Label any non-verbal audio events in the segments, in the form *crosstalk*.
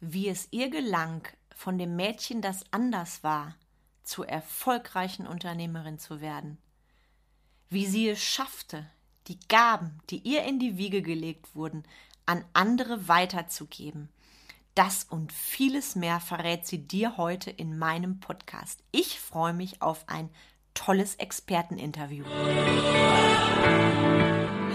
wie es ihr gelang, von dem Mädchen, das anders war, zur erfolgreichen Unternehmerin zu werden. Wie sie es schaffte, die Gaben, die ihr in die Wiege gelegt wurden, an andere weiterzugeben. Das und vieles mehr verrät sie dir heute in meinem Podcast. Ich freue mich auf ein tolles Experteninterview.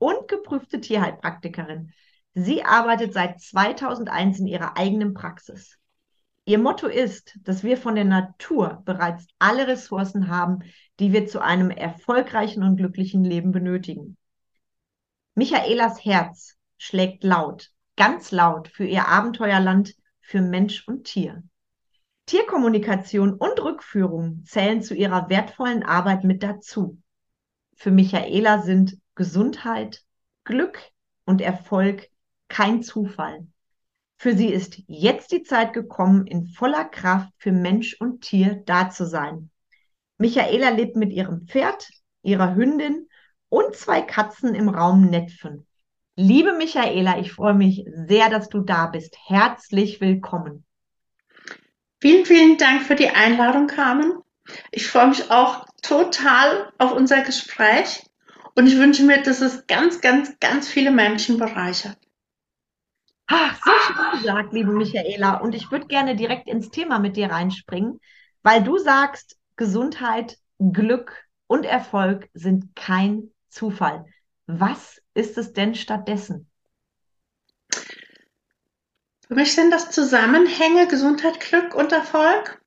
und geprüfte Tierheilpraktikerin. Sie arbeitet seit 2001 in ihrer eigenen Praxis. Ihr Motto ist, dass wir von der Natur bereits alle Ressourcen haben, die wir zu einem erfolgreichen und glücklichen Leben benötigen. Michaelas Herz schlägt laut, ganz laut für ihr Abenteuerland, für Mensch und Tier. Tierkommunikation und Rückführung zählen zu ihrer wertvollen Arbeit mit dazu. Für Michaela sind Gesundheit, Glück und Erfolg kein Zufall. Für sie ist jetzt die Zeit gekommen, in voller Kraft für Mensch und Tier da zu sein. Michaela lebt mit ihrem Pferd, ihrer Hündin und zwei Katzen im Raum Netfen. Liebe Michaela, ich freue mich sehr, dass du da bist. Herzlich willkommen. Vielen, vielen Dank für die Einladung, Carmen. Ich freue mich auch total auf unser Gespräch und ich wünsche mir, dass es ganz, ganz, ganz viele Menschen bereichert. Ach, so schön gesagt, liebe Michaela. Und ich würde gerne direkt ins Thema mit dir reinspringen, weil du sagst, Gesundheit, Glück und Erfolg sind kein Zufall. Was ist es denn stattdessen? Für mich sind das Zusammenhänge Gesundheit, Glück und Erfolg,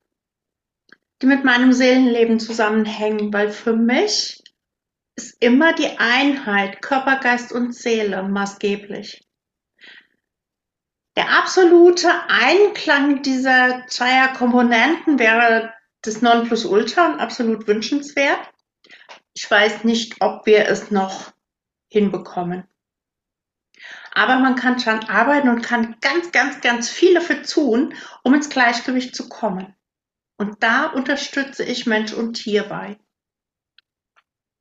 die mit meinem Seelenleben zusammenhängen, weil für mich ist immer die Einheit Körper, Geist und Seele maßgeblich. Der absolute Einklang dieser zweier Komponenten wäre das Nonplusultra und absolut wünschenswert. Ich weiß nicht, ob wir es noch hinbekommen. Aber man kann schon arbeiten und kann ganz, ganz, ganz viel dafür tun, um ins Gleichgewicht zu kommen. Und da unterstütze ich Mensch und Tier bei.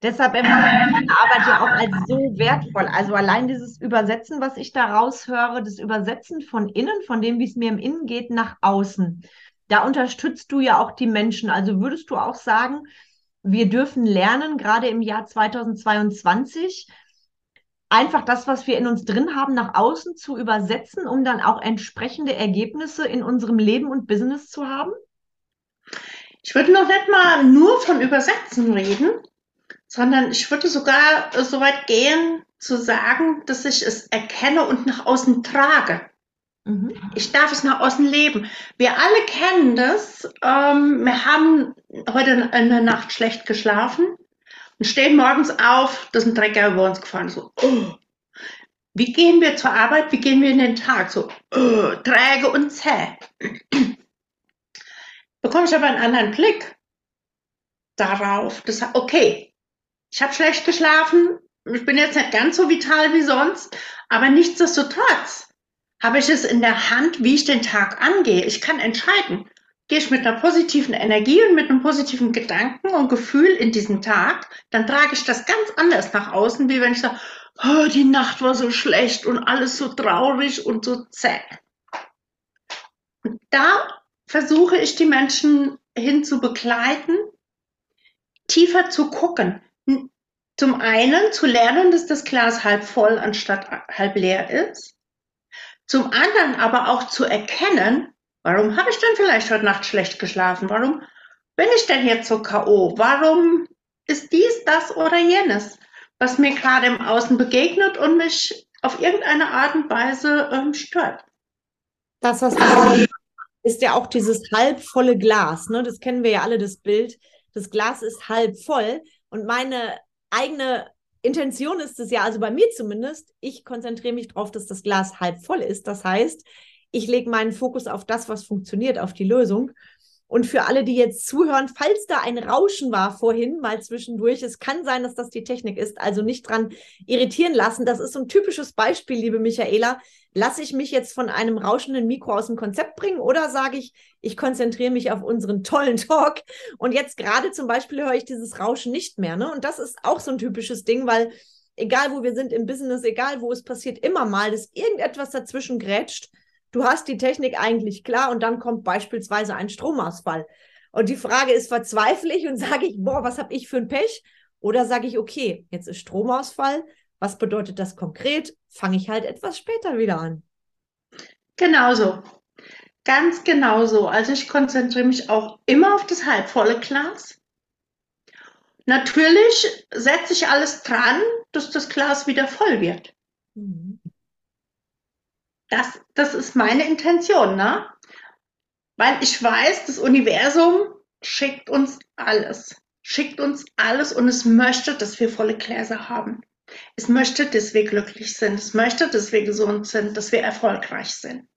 Deshalb empfinde ich meine Arbeit ja auch als so wertvoll. Also allein dieses Übersetzen, was ich da raushöre, das Übersetzen von innen, von dem, wie es mir im Innen geht, nach außen. Da unterstützt du ja auch die Menschen. Also würdest du auch sagen, wir dürfen lernen, gerade im Jahr 2022, einfach das, was wir in uns drin haben, nach außen zu übersetzen, um dann auch entsprechende Ergebnisse in unserem Leben und Business zu haben? Ich würde noch nicht mal nur von Übersetzen reden, sondern ich würde sogar so weit gehen zu sagen, dass ich es erkenne und nach außen trage. Mhm. Ich darf es nach außen leben. Wir alle kennen das. Ähm, wir haben heute in der Nacht schlecht geschlafen und stehen morgens auf, das ist ein Trecker über uns gefahren. So, oh. Wie gehen wir zur Arbeit? Wie gehen wir in den Tag? So oh, träge und zäh. Bekomme ich aber einen anderen Blick darauf. Das, okay, ich habe schlecht geschlafen, ich bin jetzt nicht ganz so vital wie sonst, aber nichtsdestotrotz habe ich es in der Hand, wie ich den Tag angehe. Ich kann entscheiden, gehe ich mit einer positiven Energie und mit einem positiven Gedanken und Gefühl in diesen Tag, dann trage ich das ganz anders nach außen, wie wenn ich sage, oh, die Nacht war so schlecht und alles so traurig und so zäh. Und da versuche ich die Menschen hin zu begleiten, tiefer zu gucken, zum einen zu lernen, dass das Glas halb voll anstatt halb leer ist. Zum anderen aber auch zu erkennen, warum habe ich denn vielleicht heute Nacht schlecht geschlafen? Warum bin ich denn jetzt so K.O.? Warum ist dies, das oder jenes, was mir gerade im Außen begegnet und mich auf irgendeine Art und Weise ähm, stört? Das, was du ist ja auch dieses halbvolle Glas. Ne? Das kennen wir ja alle, das Bild. Das Glas ist halb voll. Und meine eigene Intention ist es ja, also bei mir zumindest, ich konzentriere mich darauf, dass das Glas halb voll ist. Das heißt, Ich lege meinen Fokus auf das, was funktioniert, auf die Lösung. Und für alle, die jetzt zuhören, falls da ein Rauschen war vorhin mal zwischendurch, es kann sein, dass das die Technik ist, also nicht dran irritieren lassen. Das ist so ein typisches Beispiel, liebe Michaela. Lasse ich mich jetzt von einem rauschenden Mikro aus dem Konzept bringen oder sage ich, ich konzentriere mich auf unseren tollen Talk und jetzt gerade zum Beispiel höre ich dieses Rauschen nicht mehr. Ne? Und das ist auch so ein typisches Ding, weil egal wo wir sind im Business, egal wo es passiert, immer mal, dass irgendetwas dazwischen grätscht du hast die Technik eigentlich klar und dann kommt beispielsweise ein Stromausfall. Und die Frage ist, verzweifle ich und *laughs* sage ich, boah, was habe ich für ein Pech? Oder sage ich, okay, jetzt ist Stromausfall. Was bedeutet das konkret? Fange ich halt etwas später wieder an. Genauso. Ganz genauso. Also ich konzentriere mich auch immer auf das halbvolle Glas. Natürlich setze ich alles dran, dass das Glas wieder voll wird. Mhm. Das, das ist meine Intention, ne? Weil ich weiß, das Universum schickt uns alles. Schickt uns alles und es möchte, dass wir volle Gläser haben. Es möchte, dass wir glücklich sind. Es möchte, dass wir gesund sind, dass wir erfolgreich sind.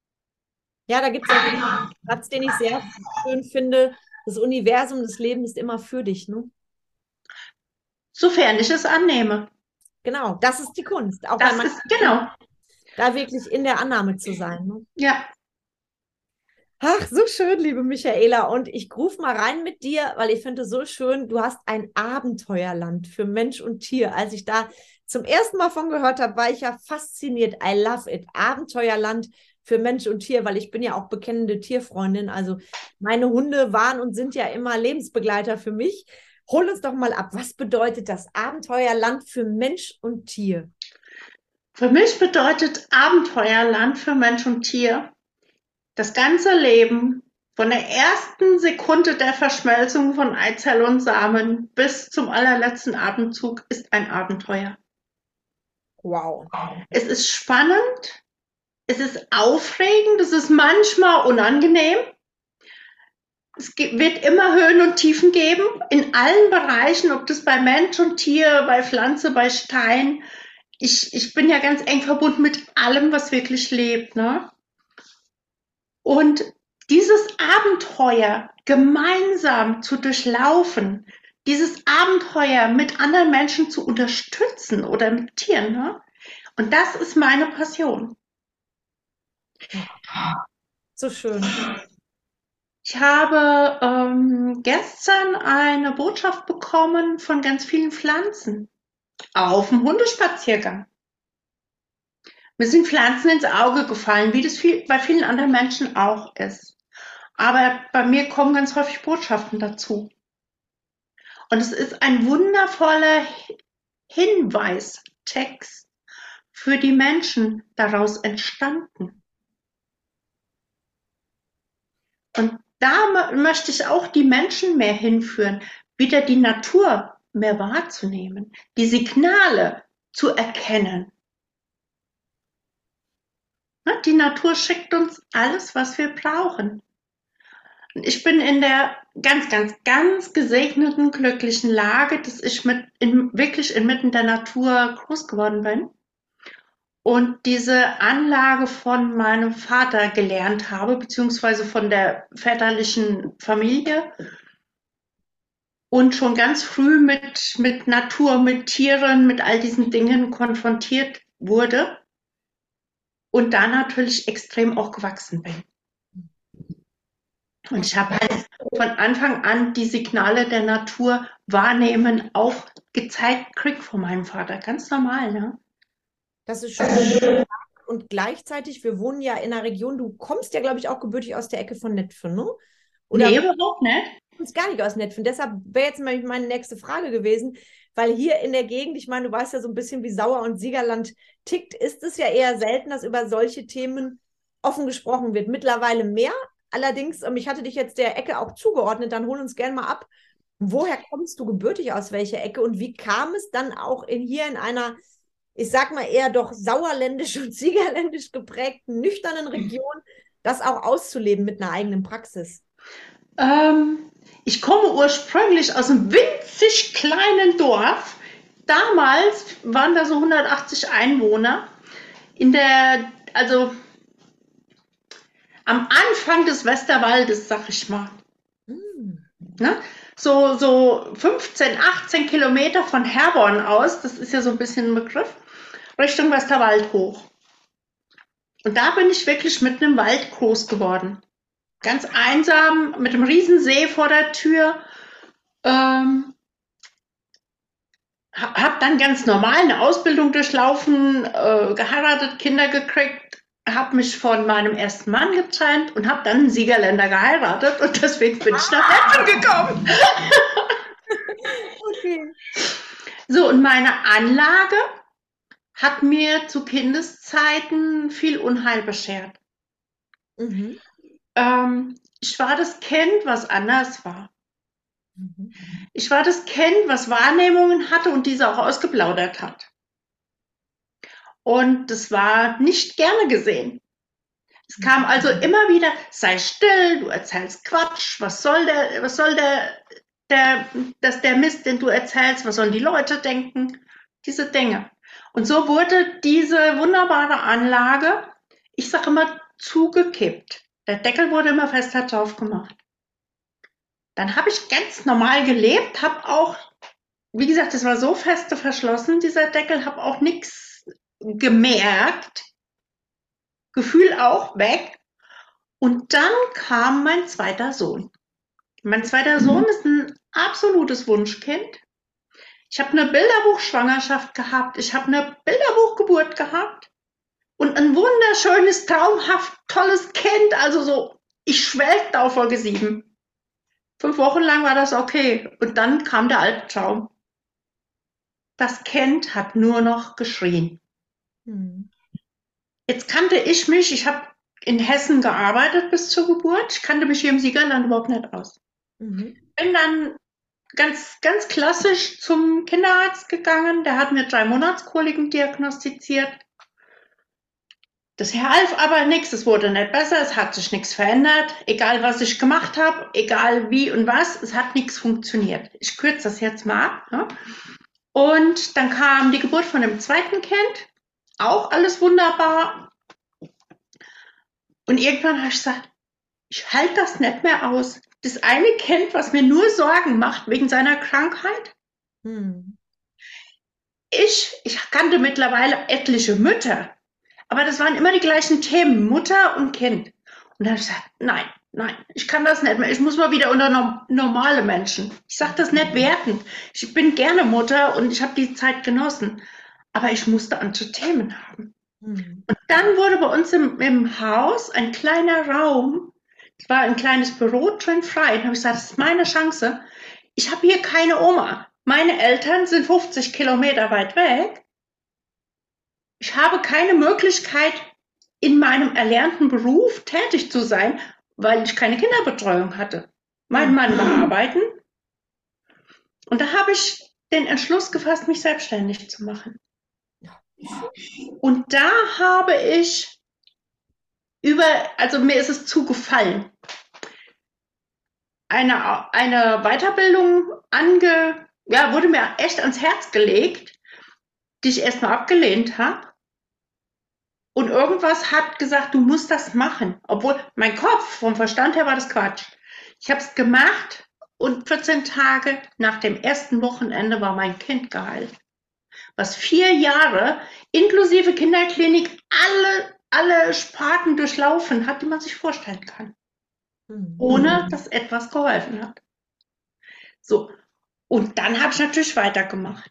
Ja, da gibt es einen Satz, den ich sehr schön finde. Das Universum, das Leben ist immer für dich, ne? Sofern ich es annehme. Genau, das ist die Kunst. Auch das ist, genau da wirklich in der Annahme zu sein. Ne? Ja. Ach, so schön, liebe Michaela. Und ich rufe mal rein mit dir, weil ich finde so schön, du hast ein Abenteuerland für Mensch und Tier. Als ich da zum ersten Mal von gehört habe, war ich ja fasziniert. I love it. Abenteuerland für Mensch und Tier, weil ich bin ja auch bekennende Tierfreundin. Also meine Hunde waren und sind ja immer Lebensbegleiter für mich. Hol uns doch mal ab. Was bedeutet das Abenteuerland für Mensch und Tier? Für mich bedeutet Abenteuerland für Mensch und Tier das ganze Leben von der ersten Sekunde der Verschmelzung von Eizelle und Samen bis zum allerletzten Atemzug ist ein Abenteuer. Wow. Es ist spannend, es ist aufregend, es ist manchmal unangenehm. Es wird immer Höhen und Tiefen geben, in allen Bereichen, ob das bei Mensch und Tier, bei Pflanze, bei Stein, ich, ich bin ja ganz eng verbunden mit allem, was wirklich lebt. Ne? Und dieses Abenteuer gemeinsam zu durchlaufen, dieses Abenteuer mit anderen Menschen zu unterstützen oder mit Tieren, ne? und das ist meine Passion. So schön. Ich habe ähm, gestern eine Botschaft bekommen von ganz vielen Pflanzen auf dem Hundespaziergang. Mir sind Pflanzen ins Auge gefallen, wie das viel, bei vielen anderen Menschen auch ist. Aber bei mir kommen ganz häufig Botschaften dazu. Und es ist ein wundervoller Hinweistext für die Menschen daraus entstanden. Und da möchte ich auch die Menschen mehr hinführen, wieder die Natur mehr wahrzunehmen, die Signale zu erkennen. Die Natur schickt uns alles, was wir brauchen. Ich bin in der ganz, ganz, ganz gesegneten, glücklichen Lage, dass ich mit in, wirklich inmitten der Natur groß geworden bin und diese Anlage von meinem Vater gelernt habe, beziehungsweise von der väterlichen Familie und schon ganz früh mit, mit Natur, mit Tieren, mit all diesen Dingen konfrontiert wurde und da natürlich extrem auch gewachsen bin. Und ich habe halt von Anfang an die Signale der Natur wahrnehmen auch gezeigt krieg von meinem Vater. Ganz normal, ne? Das ist schön. Und gleichzeitig, wir wohnen ja in einer Region, du kommst ja, glaube ich, auch gebürtig aus der Ecke von Netfen, ne? Oder nee, überhaupt nicht uns gar nicht aus Netfen. Deshalb wäre jetzt meine nächste Frage gewesen, weil hier in der Gegend, ich meine, du weißt ja so ein bisschen, wie Sauer und Siegerland tickt, ist es ja eher selten, dass über solche Themen offen gesprochen wird. Mittlerweile mehr. Allerdings, ähm, ich hatte dich jetzt der Ecke auch zugeordnet, dann hol uns gerne mal ab. Woher kommst du gebürtig aus welcher Ecke und wie kam es dann auch in, hier in einer, ich sag mal eher doch sauerländisch und siegerländisch geprägten, nüchternen Region, das auch auszuleben mit einer eigenen Praxis? Ähm, ich komme ursprünglich aus einem winzig kleinen Dorf. Damals waren da so 180 Einwohner. In der, also am Anfang des Westerwaldes, sag ich mal. Mhm. Ne? So, so 15, 18 Kilometer von Herborn aus, das ist ja so ein bisschen ein Begriff, Richtung Westerwald hoch. Und da bin ich wirklich mitten im Wald groß geworden. Ganz einsam, mit einem Riesensee vor der Tür. Ähm, habe dann ganz normal eine Ausbildung durchlaufen, äh, geheiratet, Kinder gekriegt, habe mich von meinem ersten Mann getrennt und habe dann einen Siegerländer geheiratet und deswegen bin ich nach Meppen gekommen. *laughs* okay. So, und meine Anlage hat mir zu Kindeszeiten viel Unheil beschert. Mhm. Ähm, ich war das Kind, was anders war. Mhm. Ich war das Kind, was Wahrnehmungen hatte und diese auch ausgeplaudert hat. Und das war nicht gerne gesehen. Es kam mhm. also immer wieder, sei still, du erzählst Quatsch, was soll der, was soll der, der, das der Mist, den du erzählst, was sollen die Leute denken? Diese Dinge. Und so wurde diese wunderbare Anlage, ich sage immer, zugekippt. Der Deckel wurde immer fester drauf gemacht. Dann habe ich ganz normal gelebt, habe auch, wie gesagt, es war so feste verschlossen, dieser Deckel, habe auch nichts gemerkt. Gefühl auch weg. Und dann kam mein zweiter Sohn. Mein zweiter Sohn mhm. ist ein absolutes Wunschkind. Ich habe eine Bilderbuchschwangerschaft gehabt. Ich habe eine Bilderbuchgeburt gehabt. Und ein wunderschönes, traumhaft, tolles Kind. Also so, ich schwelgte auf Folge 7. Fünf Wochen lang war das okay. Und dann kam der Albtraum. Das Kind hat nur noch geschrien. Hm. Jetzt kannte ich mich, ich habe in Hessen gearbeitet bis zur Geburt. Ich kannte mich hier im Siegerland überhaupt nicht aus. Mhm. Bin dann ganz, ganz klassisch zum Kinderarzt gegangen. Der hat mir drei Monatskoliken diagnostiziert. Das half aber nichts, es wurde nicht besser, es hat sich nichts verändert. Egal was ich gemacht habe, egal wie und was, es hat nichts funktioniert. Ich kürze das jetzt mal ab. Ne? Und dann kam die Geburt von dem zweiten Kind. Auch alles wunderbar. Und irgendwann habe ich gesagt, ich halte das nicht mehr aus. Das eine Kind, was mir nur Sorgen macht wegen seiner Krankheit. Hm. Ich, ich kannte mittlerweile etliche Mütter, aber das waren immer die gleichen Themen, Mutter und Kind. Und dann habe ich gesagt, nein, nein, ich kann das nicht mehr. Ich muss mal wieder unter no normale Menschen. Ich sage das nicht wertend. Ich bin gerne Mutter und ich habe die Zeit genossen. Aber ich musste andere Themen haben. Mhm. Und dann wurde bei uns im, im Haus ein kleiner Raum, es war ein kleines Büro drin frei. Und habe ich gesagt, das ist meine Chance. Ich habe hier keine Oma. Meine Eltern sind 50 Kilometer weit weg ich habe keine Möglichkeit, in meinem erlernten Beruf tätig zu sein, weil ich keine Kinderbetreuung hatte. Mein Mann war arbeiten. Und da habe ich den Entschluss gefasst, mich selbstständig zu machen. Und da habe ich über, also mir ist es zugefallen, eine, eine Weiterbildung ange, ja, wurde mir echt ans Herz gelegt, die ich erstmal abgelehnt habe. Und irgendwas hat gesagt, du musst das machen. Obwohl mein Kopf, vom Verstand her war das Quatsch. Ich habe es gemacht und 14 Tage nach dem ersten Wochenende war mein Kind geheilt. Was vier Jahre inklusive Kinderklinik alle, alle Sparten durchlaufen hat, die man sich vorstellen kann. Mhm. Ohne dass etwas geholfen hat. So. Und dann habe ich natürlich weitergemacht.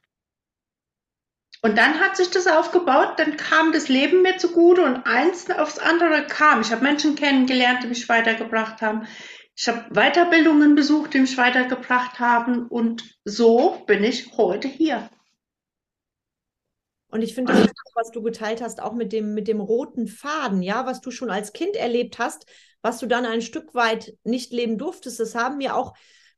Und dann hat sich das aufgebaut, dann kam das Leben mir zugute und eins aufs andere kam. Ich habe Menschen kennengelernt, die mich weitergebracht haben. Ich habe Weiterbildungen besucht, die mich weitergebracht haben. Und so bin ich heute hier. Und ich finde was du geteilt hast, auch mit dem, mit dem roten Faden, ja, was du schon als Kind erlebt hast, was du dann ein Stück weit nicht leben durftest, das haben mir auch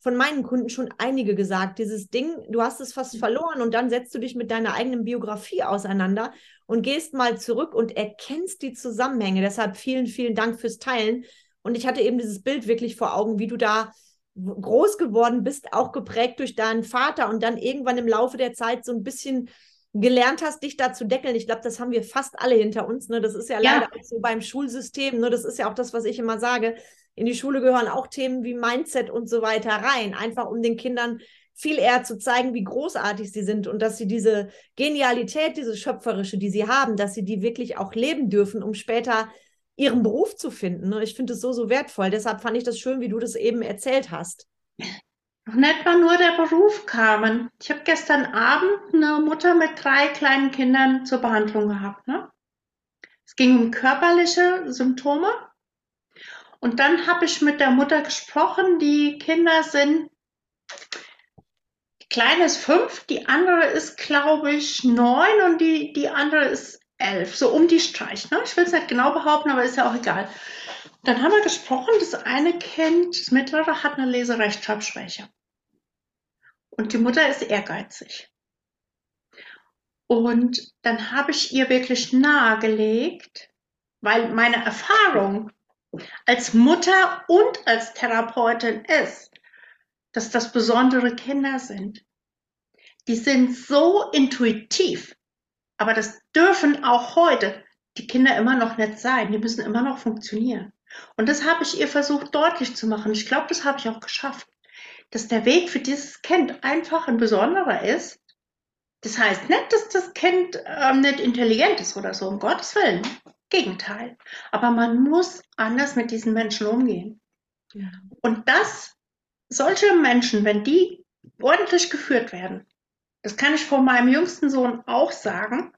von meinen Kunden schon einige gesagt. Dieses Ding, du hast es fast mhm. verloren und dann setzt du dich mit deiner eigenen Biografie auseinander und gehst mal zurück und erkennst die Zusammenhänge. Deshalb vielen, vielen Dank fürs Teilen. Und ich hatte eben dieses Bild wirklich vor Augen, wie du da groß geworden bist, auch geprägt durch deinen Vater und dann irgendwann im Laufe der Zeit so ein bisschen gelernt hast, dich da zu deckeln. Ich glaube, das haben wir fast alle hinter uns. Ne? Das ist ja, ja. leider auch so beim Schulsystem. Ne? Das ist ja auch das, was ich immer sage. In die Schule gehören auch Themen wie Mindset und so weiter rein, einfach um den Kindern viel eher zu zeigen, wie großartig sie sind und dass sie diese Genialität, diese schöpferische, die sie haben, dass sie die wirklich auch leben dürfen, um später ihren Beruf zu finden. Ich finde es so, so wertvoll. Deshalb fand ich das schön, wie du das eben erzählt hast. Noch nicht mal nur der Beruf kamen. Ich habe gestern Abend eine Mutter mit drei kleinen Kindern zur Behandlung gehabt. Ne? Es ging um körperliche Symptome. Und dann habe ich mit der Mutter gesprochen. Die Kinder sind, die kleine ist fünf, die andere ist, glaube ich, neun und die, die andere ist elf, so um die Streich. Ne? Ich will es nicht genau behaupten, aber ist ja auch egal. Dann haben wir gesprochen, das eine Kind, das mittlere, hat eine Leserechtschreibschwäche. Und die Mutter ist ehrgeizig. Und dann habe ich ihr wirklich nahegelegt, weil meine Erfahrung als Mutter und als Therapeutin ist, dass das besondere Kinder sind. Die sind so intuitiv, aber das dürfen auch heute die Kinder immer noch nicht sein. Die müssen immer noch funktionieren. Und das habe ich ihr versucht deutlich zu machen. Ich glaube, das habe ich auch geschafft. Dass der Weg für dieses Kind einfach ein besonderer ist. Das heißt nicht, dass das Kind ähm, nicht intelligent ist oder so, um Gottes Willen. Gegenteil. Aber man muss anders mit diesen Menschen umgehen. Ja. Und das, solche Menschen, wenn die ordentlich geführt werden, das kann ich von meinem jüngsten Sohn auch sagen,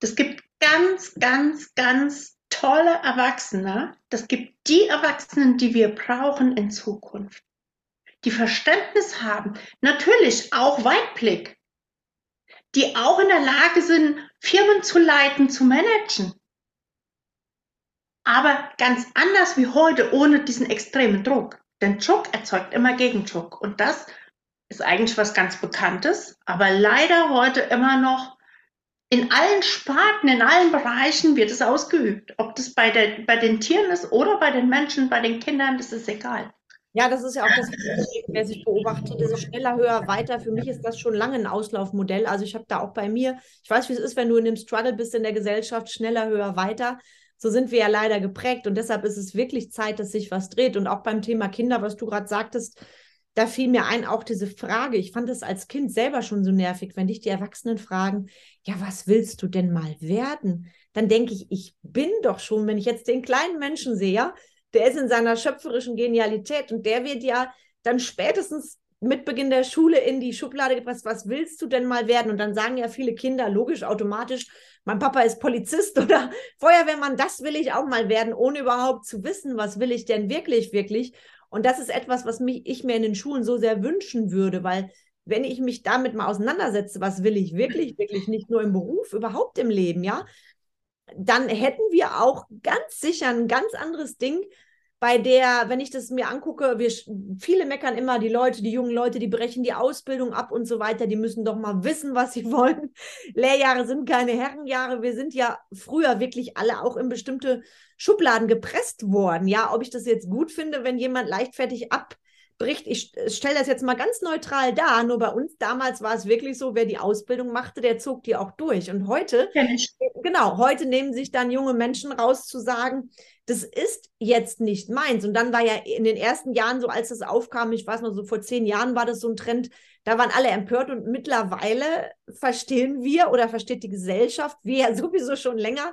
das gibt ganz, ganz, ganz tolle Erwachsene. Das gibt die Erwachsenen, die wir brauchen in Zukunft. Die Verständnis haben, natürlich auch Weitblick, die auch in der Lage sind, Firmen zu leiten, zu managen. Aber ganz anders wie heute, ohne diesen extremen Druck. Denn Druck erzeugt immer Gegendruck. Und das ist eigentlich was ganz Bekanntes, aber leider heute immer noch in allen Sparten, in allen Bereichen wird es ausgeübt. Ob das bei, der, bei den Tieren ist oder bei den Menschen, bei den Kindern, das ist egal. Ja, das ist ja auch das, was ich beobachte, dieses schneller, höher, weiter. Für mich ist das schon lange ein Auslaufmodell. Also ich habe da auch bei mir, ich weiß, wie es ist, wenn du in dem Struggle bist in der Gesellschaft, schneller, höher, weiter. So sind wir ja leider geprägt und deshalb ist es wirklich Zeit, dass sich was dreht. Und auch beim Thema Kinder, was du gerade sagtest, da fiel mir ein, auch diese Frage. Ich fand es als Kind selber schon so nervig, wenn dich die Erwachsenen fragen, ja, was willst du denn mal werden? Dann denke ich, ich bin doch schon, wenn ich jetzt den kleinen Menschen sehe, ja, der ist in seiner schöpferischen Genialität und der wird ja dann spätestens mit Beginn der Schule in die Schublade gepresst, was willst du denn mal werden? Und dann sagen ja viele Kinder logisch, automatisch, mein Papa ist Polizist *laughs* oder Feuerwehrmann, das will ich auch mal werden, ohne überhaupt zu wissen, was will ich denn wirklich, wirklich. Und das ist etwas, was mich, ich mir in den Schulen so sehr wünschen würde, weil wenn ich mich damit mal auseinandersetze, was will ich wirklich, wirklich nicht nur im Beruf, überhaupt im Leben, ja, dann hätten wir auch ganz sicher ein ganz anderes Ding, bei der, wenn ich das mir angucke, wir, viele meckern immer, die Leute, die jungen Leute, die brechen die Ausbildung ab und so weiter, die müssen doch mal wissen, was sie *laughs* wollen. Lehrjahre sind keine Herrenjahre. Wir sind ja früher wirklich alle auch in bestimmte Schubladen gepresst worden. Ja, ob ich das jetzt gut finde, wenn jemand leichtfertig ab bricht, ich stelle das jetzt mal ganz neutral dar, nur bei uns damals war es wirklich so, wer die Ausbildung machte, der zog die auch durch. Und heute, genau, heute nehmen sich dann junge Menschen raus zu sagen, das ist jetzt nicht meins. Und dann war ja in den ersten Jahren, so als das aufkam, ich weiß noch, so vor zehn Jahren war das so ein Trend, da waren alle empört und mittlerweile verstehen wir oder versteht die Gesellschaft, wir ja sowieso schon länger,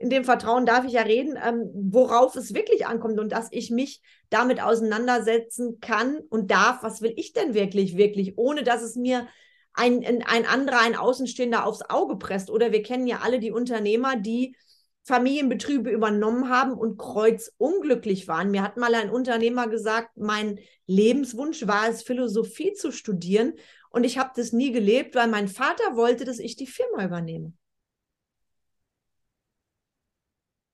in dem Vertrauen darf ich ja reden, ähm, worauf es wirklich ankommt und dass ich mich damit auseinandersetzen kann und darf, was will ich denn wirklich, wirklich, ohne dass es mir ein, ein anderer, ein Außenstehender aufs Auge presst. Oder wir kennen ja alle die Unternehmer, die Familienbetriebe übernommen haben und kreuzunglücklich waren. Mir hat mal ein Unternehmer gesagt, mein Lebenswunsch war es, Philosophie zu studieren. Und ich habe das nie gelebt, weil mein Vater wollte, dass ich die Firma übernehme.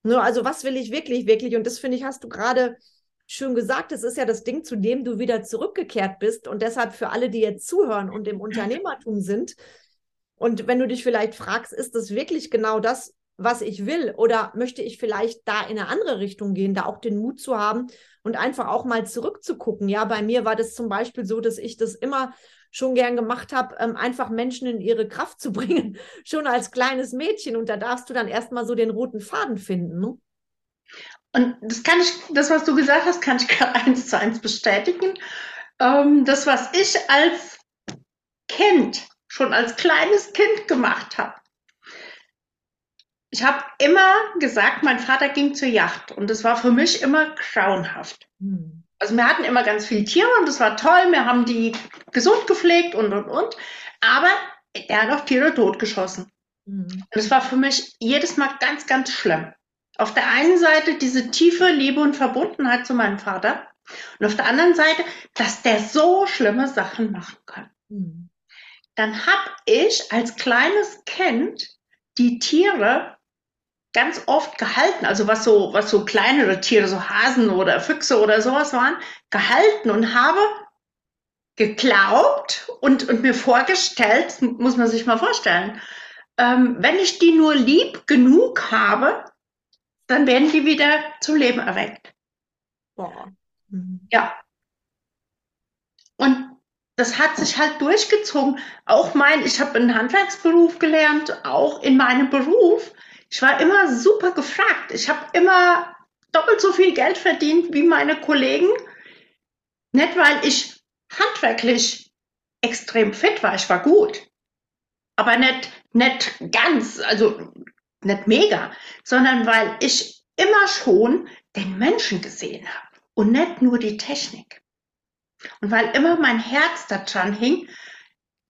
Ne, also was will ich wirklich, wirklich? Und das finde ich, hast du gerade schön gesagt, das ist ja das Ding, zu dem du wieder zurückgekehrt bist. Und deshalb für alle, die jetzt zuhören und im Unternehmertum sind, und wenn du dich vielleicht fragst, ist das wirklich genau das, was ich will? Oder möchte ich vielleicht da in eine andere Richtung gehen, da auch den Mut zu haben und einfach auch mal zurückzugucken? Ja, bei mir war das zum Beispiel so, dass ich das immer schon gern gemacht habe, ähm, einfach Menschen in ihre Kraft zu *laughs* bringen, schon als kleines Mädchen. Und da darfst du dann erstmal so den roten Faden finden. Ne? Und das kann ich, das, was du gesagt hast, kann ich *laughs* eins zu eins bestätigen. Ähm, das, was ich als Kind, schon als kleines Kind gemacht habe. Ich habe immer gesagt, mein Vater ging zur Yacht und das war für mich immer grauenhaft. Hm. Also wir hatten immer ganz viele Tiere und das war toll. Wir haben die gesund gepflegt und und und. Aber er hat auch Tiere totgeschossen. Hm. Und es war für mich jedes Mal ganz, ganz schlimm. Auf der einen Seite diese tiefe Liebe und Verbundenheit zu meinem Vater und auf der anderen Seite, dass der so schlimme Sachen machen kann. Mhm. Dann habe ich als kleines Kind die Tiere ganz oft gehalten, also was so, was so kleinere Tiere, so Hasen oder Füchse oder sowas waren, gehalten und habe geglaubt und, und mir vorgestellt, muss man sich mal vorstellen, ähm, wenn ich die nur lieb genug habe, dann werden die wieder zum Leben erweckt. Boah. Mhm. Ja. Und das hat sich halt durchgezogen. Auch mein, ich habe einen Handwerksberuf gelernt, auch in meinem Beruf. Ich war immer super gefragt. Ich habe immer doppelt so viel Geld verdient wie meine Kollegen. Nicht, weil ich handwerklich extrem fit war. Ich war gut. Aber nicht, nicht ganz, also nicht mega, sondern weil ich immer schon den Menschen gesehen habe und nicht nur die Technik. Und weil immer mein Herz da dran hing,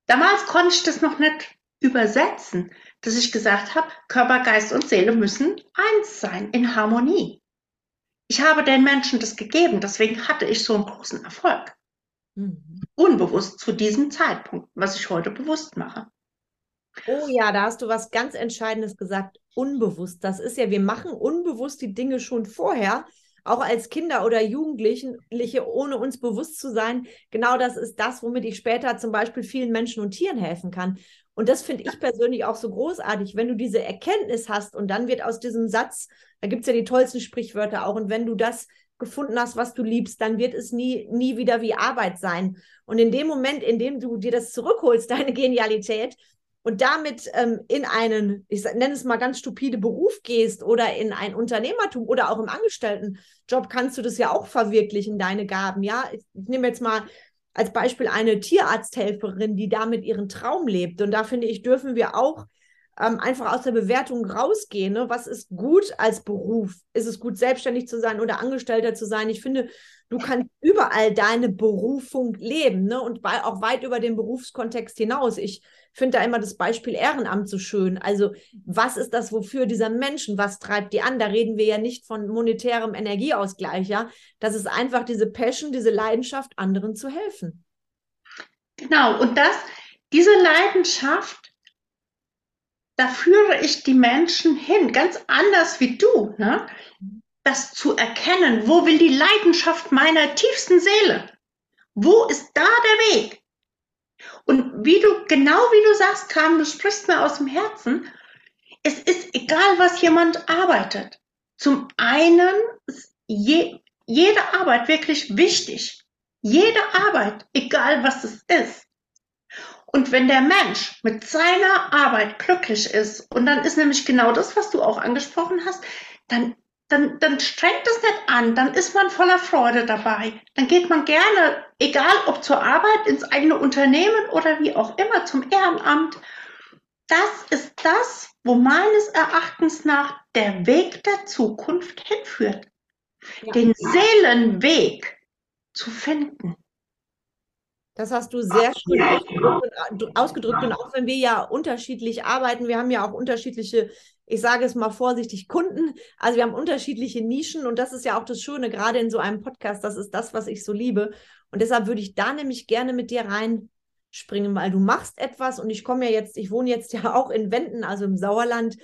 damals konnte ich das noch nicht übersetzen, dass ich gesagt habe, Körper, Geist und Seele müssen eins sein, in Harmonie. Ich habe den Menschen das gegeben, deswegen hatte ich so einen großen Erfolg. Mhm. Unbewusst zu diesem Zeitpunkt, was ich heute bewusst mache. Oh ja, da hast du was ganz Entscheidendes gesagt. Unbewusst. Das ist ja, wir machen unbewusst die Dinge schon vorher, auch als Kinder oder Jugendliche, ohne uns bewusst zu sein. Genau das ist das, womit ich später zum Beispiel vielen Menschen und Tieren helfen kann. Und das finde ich persönlich auch so großartig, wenn du diese Erkenntnis hast und dann wird aus diesem Satz, da gibt es ja die tollsten Sprichwörter auch, und wenn du das gefunden hast, was du liebst, dann wird es nie, nie wieder wie Arbeit sein. Und in dem Moment, in dem du dir das zurückholst, *laughs* deine Genialität, und damit ähm, in einen, ich nenne es mal ganz stupide Beruf gehst oder in ein Unternehmertum oder auch im Angestelltenjob, kannst du das ja auch verwirklichen, deine Gaben. Ja, ich, ich nehme jetzt mal als Beispiel eine Tierarzthelferin, die damit ihren Traum lebt. Und da finde ich, dürfen wir auch ähm, einfach aus der Bewertung rausgehen. Ne? Was ist gut als Beruf? Ist es gut, selbstständig zu sein oder Angestellter zu sein? Ich finde, du kannst überall deine Berufung leben ne? und auch weit über den Berufskontext hinaus. Ich finde da immer das Beispiel Ehrenamt so schön. Also was ist das, wofür dieser Menschen, was treibt die an? Da reden wir ja nicht von monetärem Energieausgleich, ja. Das ist einfach diese Passion, diese Leidenschaft, anderen zu helfen. Genau, und das, diese Leidenschaft, da führe ich die Menschen hin, ganz anders wie du, ne? das zu erkennen, wo will die Leidenschaft meiner tiefsten Seele? Wo ist da der Weg? Und wie du, genau wie du sagst, Carmen, du sprichst mir aus dem Herzen, es ist egal, was jemand arbeitet. Zum einen ist je, jede Arbeit wirklich wichtig. Jede Arbeit, egal was es ist. Und wenn der Mensch mit seiner Arbeit glücklich ist, und dann ist nämlich genau das, was du auch angesprochen hast, dann dann, dann strengt es nicht an, dann ist man voller Freude dabei. Dann geht man gerne, egal ob zur Arbeit, ins eigene Unternehmen oder wie auch immer, zum Ehrenamt. Das ist das, wo meines Erachtens nach der Weg der Zukunft hinführt. Ja. Den Seelenweg zu finden. Das hast du sehr schön ausgedrückt. Und auch wenn wir ja unterschiedlich arbeiten, wir haben ja auch unterschiedliche ich sage es mal vorsichtig, Kunden. Also wir haben unterschiedliche Nischen und das ist ja auch das Schöne, gerade in so einem Podcast, das ist das, was ich so liebe. Und deshalb würde ich da nämlich gerne mit dir reinspringen, weil du machst etwas und ich komme ja jetzt, ich wohne jetzt *laughs* ja auch in Wenden, also im Sauerland.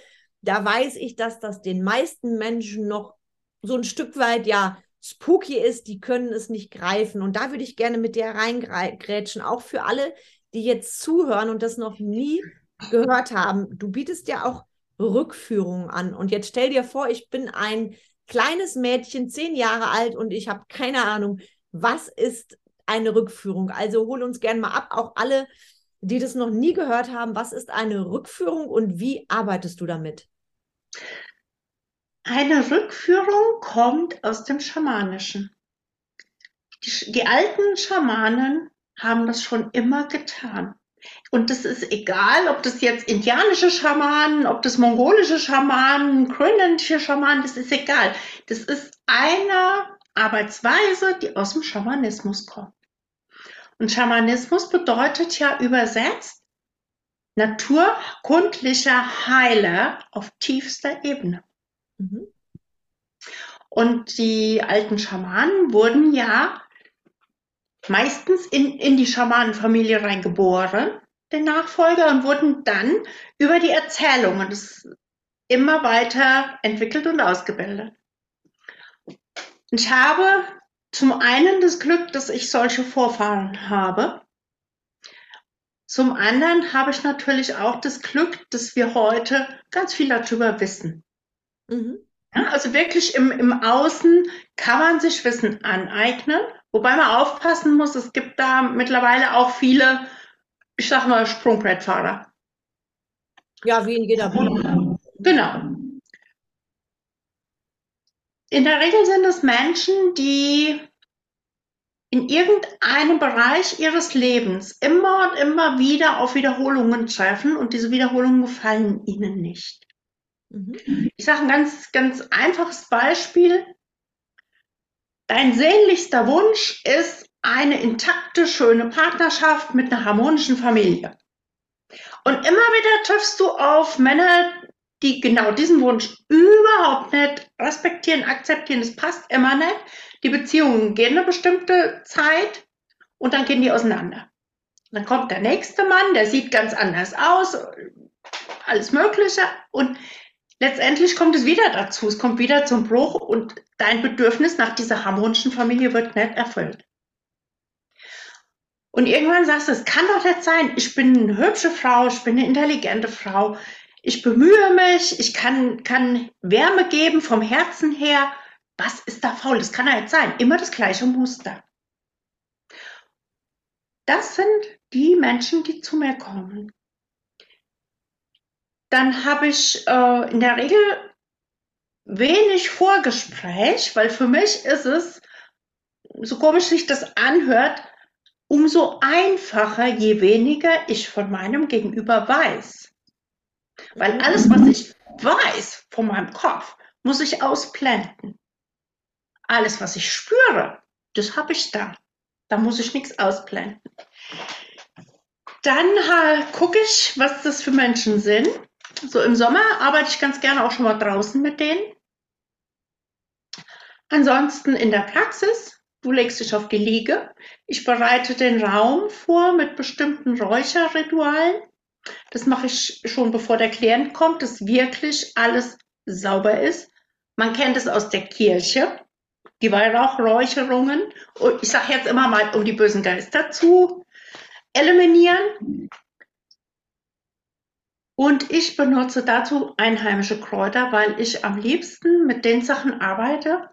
Da weiß ich, dass das den meisten Menschen noch so ein Stück weit ja spooky ist, die können es nicht greifen. Und da würde ich gerne mit dir reingrätschen, auch für alle, die jetzt zuhören und das noch nie gehört haben. Du bietest ja auch Rückführungen an. Und jetzt stell dir vor, ich bin ein kleines Mädchen, zehn Jahre alt und ich habe keine Ahnung, was ist eine Rückführung? Also hol uns gerne mal ab, auch alle, die das noch nie gehört haben. Was ist eine Rückführung und wie arbeitest du damit? Eine Rückführung kommt aus dem Schamanischen. Die, die alten Schamanen haben das schon immer getan. Und das ist egal, ob das jetzt indianische Schamanen, ob das mongolische Schamanen, grönländische Schamanen, das ist egal. Das ist eine Arbeitsweise, die aus dem Schamanismus kommt. Und Schamanismus bedeutet ja übersetzt naturkundlicher Heiler auf tiefster Ebene. Mhm. Und die alten Schamanen wurden ja meistens in, in die Schamanenfamilie reingeboren, den Nachfolger, und wurden dann über die Erzählungen immer weiter entwickelt und ausgebildet. Ich habe zum einen das Glück, dass ich solche Vorfahren habe. Zum anderen habe ich natürlich auch das Glück, dass wir heute ganz viel darüber wissen. Mhm. Ja, also wirklich im, im Außen kann man sich Wissen aneignen, wobei man aufpassen muss, es gibt da mittlerweile auch viele, ich sag mal, Sprungbrettfahrer. Ja, wie in jeder Branche. Genau. In der Regel sind es Menschen, die in irgendeinem Bereich ihres Lebens immer und immer wieder auf Wiederholungen treffen und diese Wiederholungen gefallen ihnen nicht. Mhm. Ich sage ein ganz, ganz einfaches Beispiel. Dein sehnlichster Wunsch ist eine intakte, schöne Partnerschaft mit einer harmonischen Familie. Und immer wieder triffst du auf Männer, die genau diesen Wunsch überhaupt nicht respektieren, akzeptieren. Es passt immer nicht. Die Beziehungen gehen eine bestimmte Zeit und dann gehen die auseinander. Dann kommt der nächste Mann, der sieht ganz anders aus, alles Mögliche. Und letztendlich kommt es wieder dazu, es kommt wieder zum Bruch und dein Bedürfnis nach dieser harmonischen Familie wird nicht erfüllt. Und irgendwann sagst du, es kann doch nicht sein, ich bin eine hübsche Frau, ich bin eine intelligente Frau, ich bemühe mich, ich kann, kann Wärme geben vom Herzen her. Was ist da faul? Das kann ja nicht sein. Immer das gleiche Muster. Das sind die Menschen, die zu mir kommen dann habe ich äh, in der Regel wenig Vorgespräch, weil für mich ist es, so komisch sich das anhört, umso einfacher, je weniger ich von meinem Gegenüber weiß. Weil alles, was ich weiß von meinem Kopf, muss ich ausblenden. Alles, was ich spüre, das habe ich da. Da muss ich nichts ausblenden. Dann äh, gucke ich, was das für Menschen sind. So im Sommer arbeite ich ganz gerne auch schon mal draußen mit denen. Ansonsten in der Praxis, du legst dich auf die Liege. Ich bereite den Raum vor mit bestimmten Räucherritualen. Das mache ich schon bevor der Klient kommt, dass wirklich alles sauber ist. Man kennt es aus der Kirche, die Weihrauchräucherungen. Und ich sage jetzt immer mal, um die bösen Geister zu eliminieren. Und ich benutze dazu einheimische Kräuter, weil ich am liebsten mit den Sachen arbeite,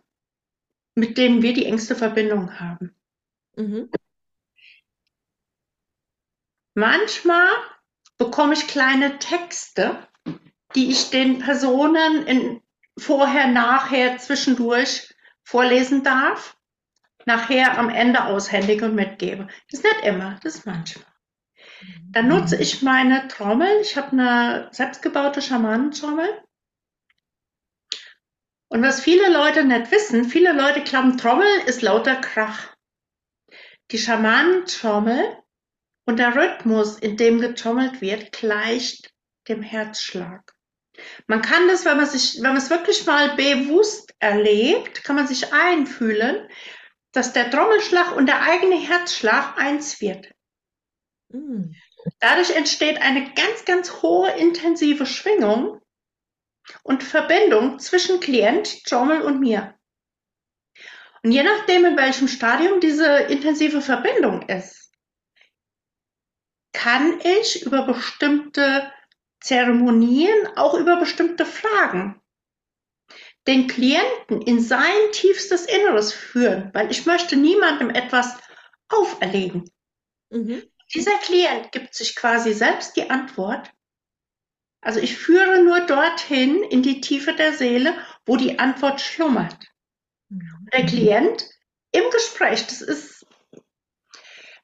mit denen wir die engste Verbindung haben. Mhm. Manchmal bekomme ich kleine Texte, die ich den Personen in vorher, nachher, zwischendurch vorlesen darf, nachher am Ende aushändige und mitgebe. Das ist nicht immer, das ist manchmal. Dann nutze ich meine Trommel. Ich habe eine selbstgebaute Schamanentrommel. Und was viele Leute nicht wissen, viele Leute glauben, Trommel ist lauter Krach. Die Schamanentrommel und der Rhythmus, in dem getrommelt wird, gleicht dem Herzschlag. Man kann das, wenn man sich, wenn man es wirklich mal bewusst erlebt, kann man sich einfühlen, dass der Trommelschlag und der eigene Herzschlag eins wird. Mm. Dadurch entsteht eine ganz, ganz hohe intensive Schwingung und Verbindung zwischen Klient, Trommel und mir. Und je nachdem, in welchem Stadium diese intensive Verbindung ist, kann ich über bestimmte Zeremonien auch über bestimmte Fragen den Klienten in sein tiefstes Inneres führen, weil ich möchte niemandem etwas auferlegen. Mhm. Dieser Klient gibt sich quasi selbst die Antwort. Also ich führe nur dorthin in die Tiefe der Seele, wo die Antwort schlummert. Mhm. Der Klient im Gespräch, das ist,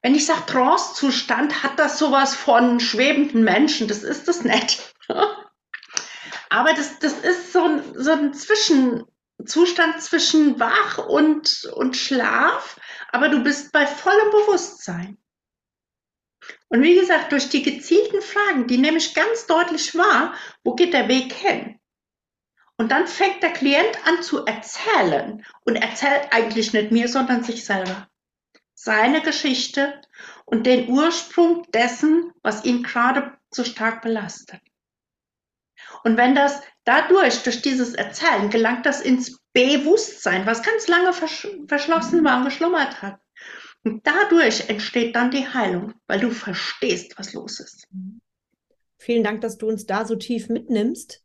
wenn ich sage Trance-Zustand, hat das sowas von schwebenden Menschen, das ist das nicht. *laughs* Aber das, das ist so ein, so ein Zwischenzustand zwischen Wach und, und Schlaf, aber du bist bei vollem Bewusstsein. Und wie gesagt, durch die gezielten Fragen, die nehme ich ganz deutlich wahr, wo geht der Weg hin? Und dann fängt der Klient an zu erzählen und erzählt eigentlich nicht mir, sondern sich selber. Seine Geschichte und den Ursprung dessen, was ihn gerade so stark belastet. Und wenn das dadurch, durch dieses Erzählen, gelangt das ins Bewusstsein, was ganz lange versch verschlossen war und geschlummert hat. Und dadurch entsteht dann die Heilung, weil du verstehst, was los ist. Vielen Dank, dass du uns da so tief mitnimmst.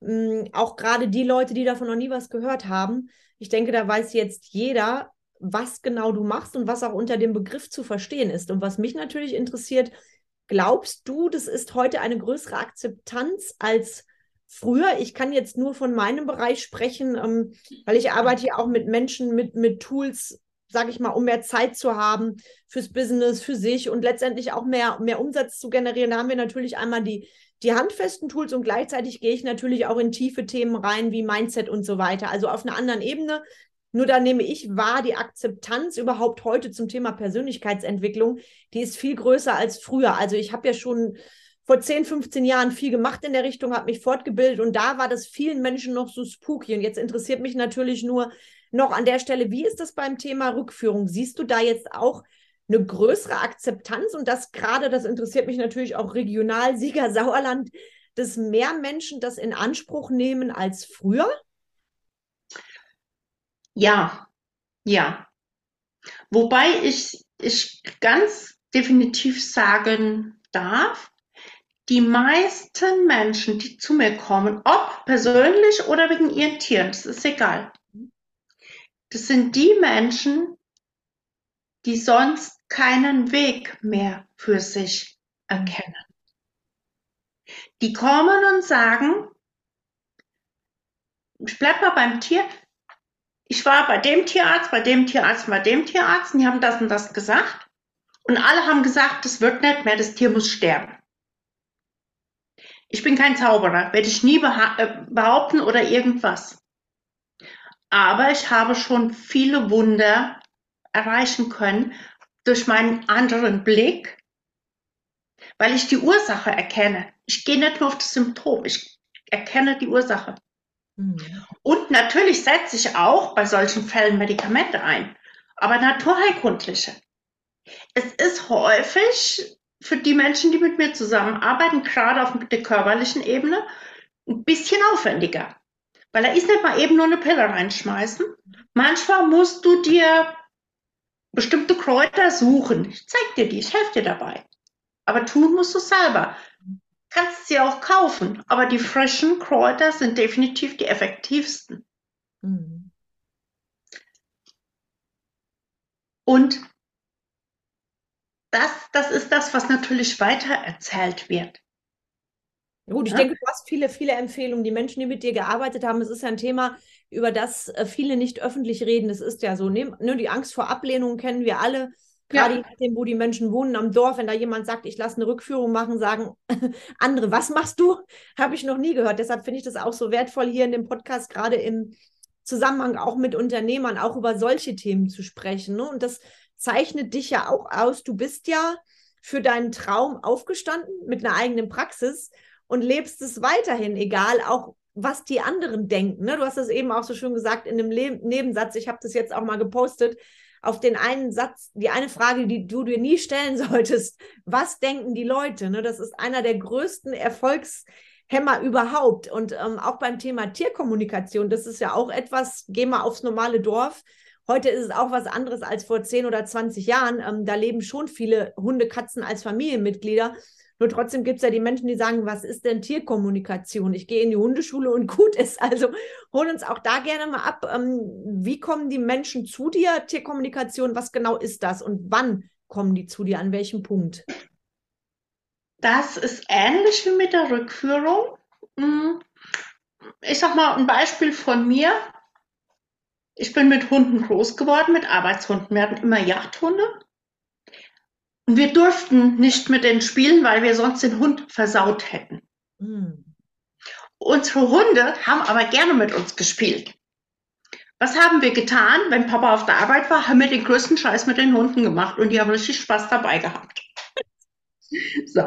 Mm, auch gerade die Leute, die davon noch nie was gehört haben. Ich denke, da weiß jetzt jeder, was genau du machst und was auch unter dem Begriff zu verstehen ist. Und was mich natürlich interessiert, glaubst du, das ist heute eine größere Akzeptanz als früher. Ich kann jetzt nur von meinem Bereich sprechen, ähm, weil ich arbeite ja auch mit Menschen, mit, mit Tools, sage ich mal, um mehr Zeit zu haben fürs Business, für sich und letztendlich auch mehr, mehr Umsatz zu generieren. Da haben wir natürlich einmal die, die handfesten Tools und gleichzeitig gehe ich natürlich auch in tiefe Themen rein wie Mindset und so weiter. Also auf einer anderen Ebene. Nur da nehme ich wahr, die Akzeptanz überhaupt heute zum Thema Persönlichkeitsentwicklung, die ist viel größer als früher. Also ich habe ja schon vor 10, 15 Jahren viel gemacht in der Richtung, habe mich fortgebildet und da war das vielen Menschen noch so spooky. Und jetzt interessiert mich natürlich nur noch an der Stelle, wie ist das beim Thema Rückführung? Siehst du da jetzt auch eine größere Akzeptanz und das gerade, das interessiert mich natürlich auch regional, Sieger *laughs* Sauerland, dass mehr Menschen das in Anspruch nehmen als früher? Ja, ja. Wobei ich, ich ganz definitiv sagen darf, die meisten Menschen, die zu mir kommen, ob persönlich oder wegen ihren Tieren, das ist egal. Das sind die Menschen, die sonst keinen Weg mehr für sich erkennen. Die kommen und sagen, ich bleib mal beim Tier. Ich war bei dem Tierarzt, bei dem Tierarzt, bei dem Tierarzt, und die haben das und das gesagt. Und alle haben gesagt, das wird nicht mehr, das Tier muss sterben. Ich bin kein Zauberer, werde ich nie äh, behaupten oder irgendwas. Aber ich habe schon viele Wunder erreichen können durch meinen anderen Blick, weil ich die Ursache erkenne. Ich gehe nicht nur auf das Symptom, ich erkenne die Ursache. Mhm. Und natürlich setze ich auch bei solchen Fällen Medikamente ein, aber naturheilkundliche. Es ist häufig für die Menschen, die mit mir zusammenarbeiten, gerade auf der körperlichen Ebene, ein bisschen aufwendiger. Weil da ist nicht mal eben nur eine Pille reinschmeißen. Manchmal musst du dir bestimmte Kräuter suchen. Ich zeig dir die, ich helfe dir dabei. Aber tun musst du selber. Kannst sie auch kaufen, aber die frischen Kräuter sind definitiv die effektivsten. Mhm. Und das, das ist das, was natürlich weiter erzählt wird. Gut, ich ja? denke, du hast viele, viele Empfehlungen. Die Menschen, die mit dir gearbeitet haben, es ist ja ein Thema, über das äh, viele nicht öffentlich reden. Das ist ja so. Ne, die Angst vor Ablehnung kennen wir alle. Gerade ja. nachdem, wo die Menschen wohnen am Dorf, wenn da jemand sagt, ich lasse eine Rückführung machen, sagen *laughs* andere, was machst du? Habe ich noch nie gehört. Deshalb finde ich das auch so wertvoll, hier in dem Podcast, gerade im Zusammenhang auch mit Unternehmern, auch über solche Themen zu sprechen. Ne? Und das zeichnet dich ja auch aus. Du bist ja für deinen Traum aufgestanden mit einer eigenen Praxis und lebst es weiterhin, egal auch was die anderen denken. Ne? Du hast das eben auch so schön gesagt in einem Le Nebensatz. Ich habe das jetzt auch mal gepostet. Auf den einen Satz, die eine Frage, die du dir nie stellen *laughs* solltest, was denken die Leute? Ne? Das ist einer der größten Erfolgshemmer überhaupt. Und ähm, auch beim Thema Tierkommunikation, das ist ja auch etwas, geh mal aufs normale Dorf, Heute ist es auch was anderes als vor 10 oder 20 Jahren. Ähm, da leben schon viele Hunde, Katzen als Familienmitglieder. Nur trotzdem gibt es ja die Menschen, die sagen, was ist denn Tierkommunikation? Ich gehe in die Hundeschule und *laughs* gut ist. Also hol uns auch da gerne mal ab. Ähm, wie kommen die Menschen zu dir? Tierkommunikation, was genau ist das und wann kommen die zu dir? An welchem Punkt? Das ist ähnlich wie mit der Rückführung. Hm. Ich sag mal ein Beispiel von mir. Ich bin mit Hunden groß geworden, mit Arbeitshunden. Wir hatten immer Jagdhunde. Und wir durften nicht mit denen spielen, weil wir sonst den Hund versaut hätten. Mhm. Unsere Hunde haben aber gerne mit uns gespielt. Was haben wir getan, wenn Papa auf der Arbeit war? Haben wir den größten Scheiß mit den Hunden gemacht und die haben richtig Spaß dabei gehabt. *laughs* so.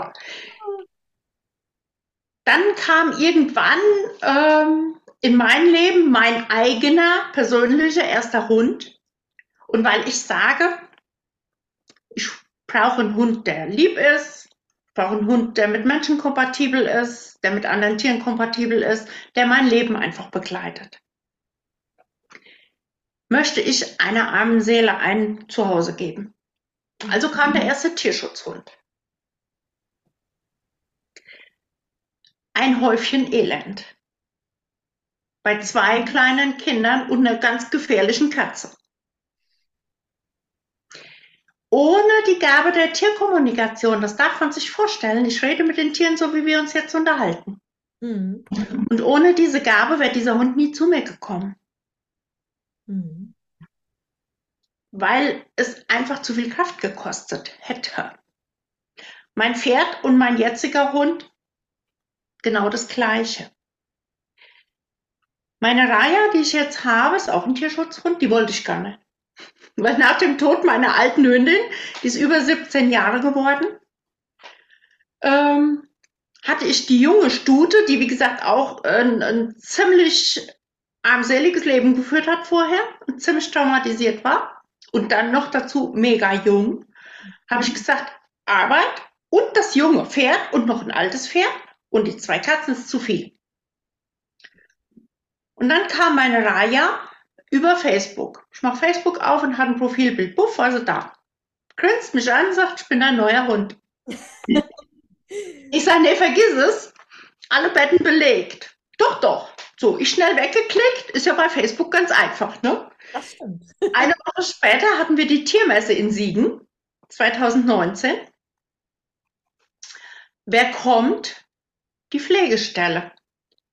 Dann kam irgendwann ähm, in mein Leben mein eigener persönlicher erster Hund. Und weil ich sage, ich brauche einen Hund, der lieb ist, brauche einen Hund, der mit Menschen kompatibel ist, der mit anderen Tieren kompatibel ist, der mein Leben einfach begleitet. Möchte ich einer armen Seele ein Zuhause geben. Also kam der erste Tierschutzhund. Ein Häufchen Elend bei zwei kleinen Kindern und einer ganz gefährlichen Katze. Ohne die Gabe der Tierkommunikation, das darf man sich vorstellen, ich rede mit den Tieren so, wie wir uns jetzt unterhalten. Mhm. Und ohne diese Gabe wäre dieser Hund nie zu mir gekommen. Mhm. Weil es einfach zu viel Kraft gekostet hätte. Mein Pferd und mein jetziger Hund genau das Gleiche. Meine Raya, die ich jetzt habe, ist auch ein Tierschutzhund, die wollte ich gar nicht. Weil nach dem Tod meiner alten Hündin, die ist über 17 Jahre geworden, ähm, hatte ich die junge Stute, die wie gesagt auch ein, ein ziemlich armseliges Leben geführt hat vorher und ziemlich traumatisiert war und dann noch dazu mega jung, habe ich gesagt, Arbeit und das junge Pferd und noch ein altes Pferd und die zwei Katzen ist zu viel. Und dann kam meine Raya über Facebook. Ich mache Facebook auf und hat ein Profilbild. Buff, also da. Grinst mich an und sagt, ich bin ein neuer Hund. *laughs* ich sage, nee, vergiss es. Alle Betten belegt. Doch, doch. So, ich schnell weggeklickt. Ist ja bei Facebook ganz einfach, ne? Das stimmt. Eine Woche später hatten wir die Tiermesse in Siegen, 2019. Wer kommt? Die Pflegestelle.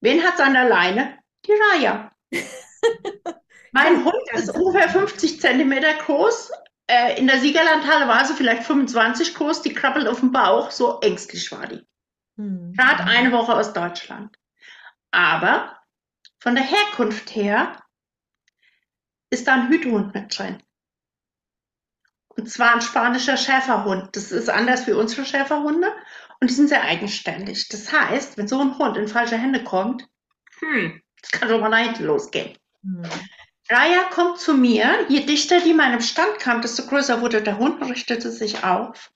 Wen hat es an der Leine? Die Raya. *laughs* mein Hund ist ungefähr 50 Zentimeter groß. Äh, in der Siegerlandhalle war sie vielleicht 25 groß. Die krabbelt auf dem Bauch. So ängstlich war die. Hm. Gerade eine Woche aus Deutschland. Aber von der Herkunft her ist da ein Hütehund mit drin. Und zwar ein spanischer Schäferhund. Das ist anders wie unsere Schäferhunde und die sind sehr eigenständig. Das heißt, wenn so ein Hund in falsche Hände kommt, hm, das kann schon mal nach hinten losgehen. Hm. Raya kommt zu mir. Je dichter die meinem Stand kam, desto größer wurde der Hund, richtete sich auf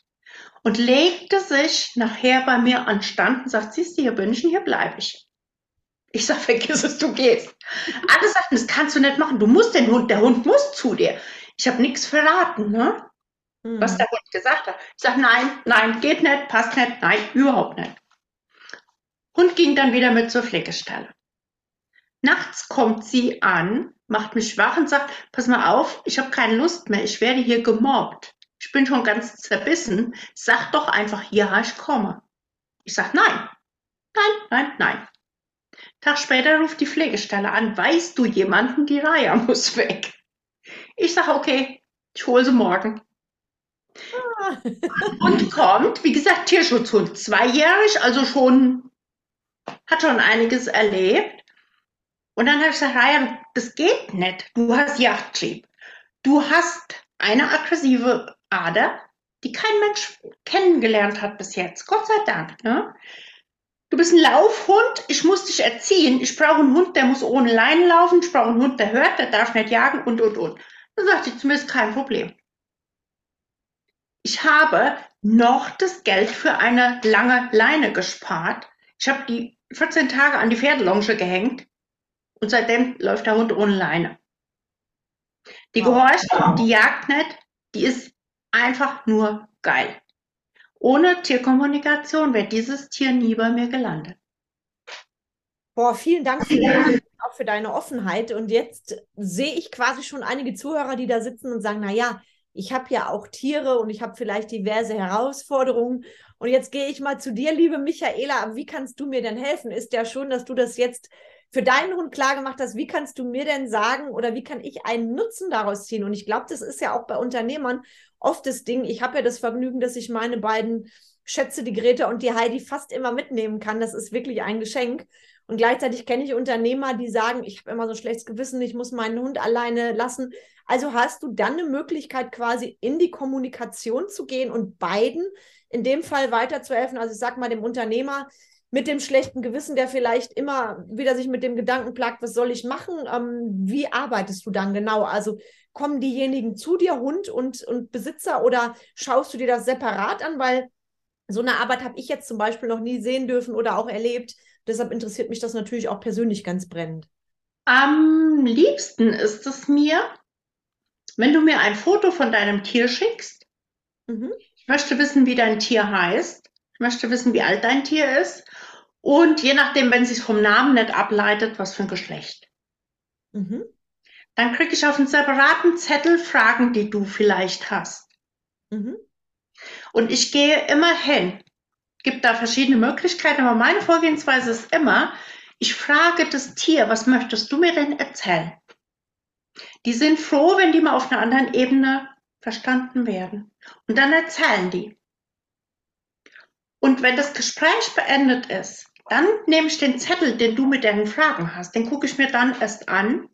und legte sich nachher bei mir an Stand und sagt, siehst du, hier bin ich und hier bleibe ich. Ich sag, vergiss es, du gehst. Alle sagten, das kannst du nicht machen. Du musst den Hund, der Hund muss zu dir. Ich habe nichts verraten, ne? Mhm. Was der Hund gesagt hat. Ich sag, nein, nein, geht nicht, passt nicht, nein, überhaupt nicht. Hund ging dann wieder mit zur Pflegestelle. Nachts kommt sie an, macht mich wach und sagt, pass mal auf, ich habe keine Lust mehr, ich werde hier gemobbt. Ich bin schon ganz zerbissen. Sag doch einfach, ja, ich komme. Ich sag, nein, nein, nein, nein. Tag später ruft die Pflegestelle an, weißt du jemanden, die Raya muss weg. Ich sag, okay, ich hole sie morgen. Ah. Und kommt, wie gesagt, Tierschutzhund, zweijährig, also schon, hat schon einiges erlebt. Und dann habe ich gesagt, Ryan, das geht nicht. Du hast Yachttrieb. Du hast eine aggressive Ader, die kein Mensch kennengelernt hat bis jetzt. Gott sei Dank. Ne? Du bist ein Laufhund. Ich muss dich erziehen. Ich brauche einen Hund, der muss ohne Leinen laufen. Ich brauche einen Hund, der hört, der darf nicht jagen und, und, und. Dann sagte ich, zumindest kein Problem. Ich habe noch das Geld für eine lange Leine gespart. Ich habe die 14 Tage an die Pferdelonge gehängt und seitdem läuft der Hund ohne Leine. Die gehorcht, die jagt nicht, die ist einfach nur geil. Ohne Tierkommunikation wäre dieses Tier nie bei mir gelandet. Boah, vielen Dank für deine, auch für deine Offenheit. Und jetzt sehe ich quasi schon einige Zuhörer, die da sitzen und sagen, na ja, ich habe ja auch Tiere und ich habe vielleicht diverse Herausforderungen. Und jetzt gehe ich mal zu dir, liebe Michaela. Wie kannst du mir denn helfen? Ist ja schon, dass du das jetzt für deinen Hund klar gemacht hast. Wie kannst du mir denn sagen oder wie kann ich einen Nutzen daraus ziehen? Und ich glaube, das ist ja auch bei Unternehmern oft das Ding. Ich habe ja das Vergnügen, dass ich meine beiden Schätze, die Greta und die Heidi, fast immer mitnehmen kann. Das ist wirklich ein Geschenk. Und gleichzeitig kenne ich Unternehmer, die sagen, ich habe immer so ein schlechtes Gewissen, ich muss meinen Hund alleine lassen. Also hast du dann eine Möglichkeit, quasi in die Kommunikation zu gehen und beiden in dem Fall weiterzuhelfen. Also ich sage mal dem Unternehmer mit dem schlechten Gewissen, der vielleicht immer wieder sich mit dem Gedanken plagt, was soll ich machen? Ähm, wie arbeitest du dann genau? Also kommen diejenigen zu dir, Hund und, und Besitzer, oder schaust du dir das separat an? Weil so eine Arbeit habe ich jetzt zum Beispiel noch nie sehen dürfen oder auch erlebt. Deshalb interessiert mich das natürlich auch persönlich ganz brennend. Am liebsten ist es mir, wenn du mir ein Foto von deinem Tier schickst. Mhm. Ich möchte wissen, wie dein Tier heißt. Ich möchte wissen, wie alt dein Tier ist. Und je nachdem, wenn sich vom Namen nicht ableitet, was für ein Geschlecht. Mhm. Dann kriege ich auf einen separaten Zettel Fragen, die du vielleicht hast. Mhm. Und ich gehe immer hin. Gibt da verschiedene Möglichkeiten, aber meine Vorgehensweise ist immer, ich frage das Tier, was möchtest du mir denn erzählen? Die sind froh, wenn die mal auf einer anderen Ebene verstanden werden. Und dann erzählen die. Und wenn das Gespräch beendet ist, dann nehme ich den Zettel, den du mit deinen Fragen hast, den gucke ich mir dann erst an.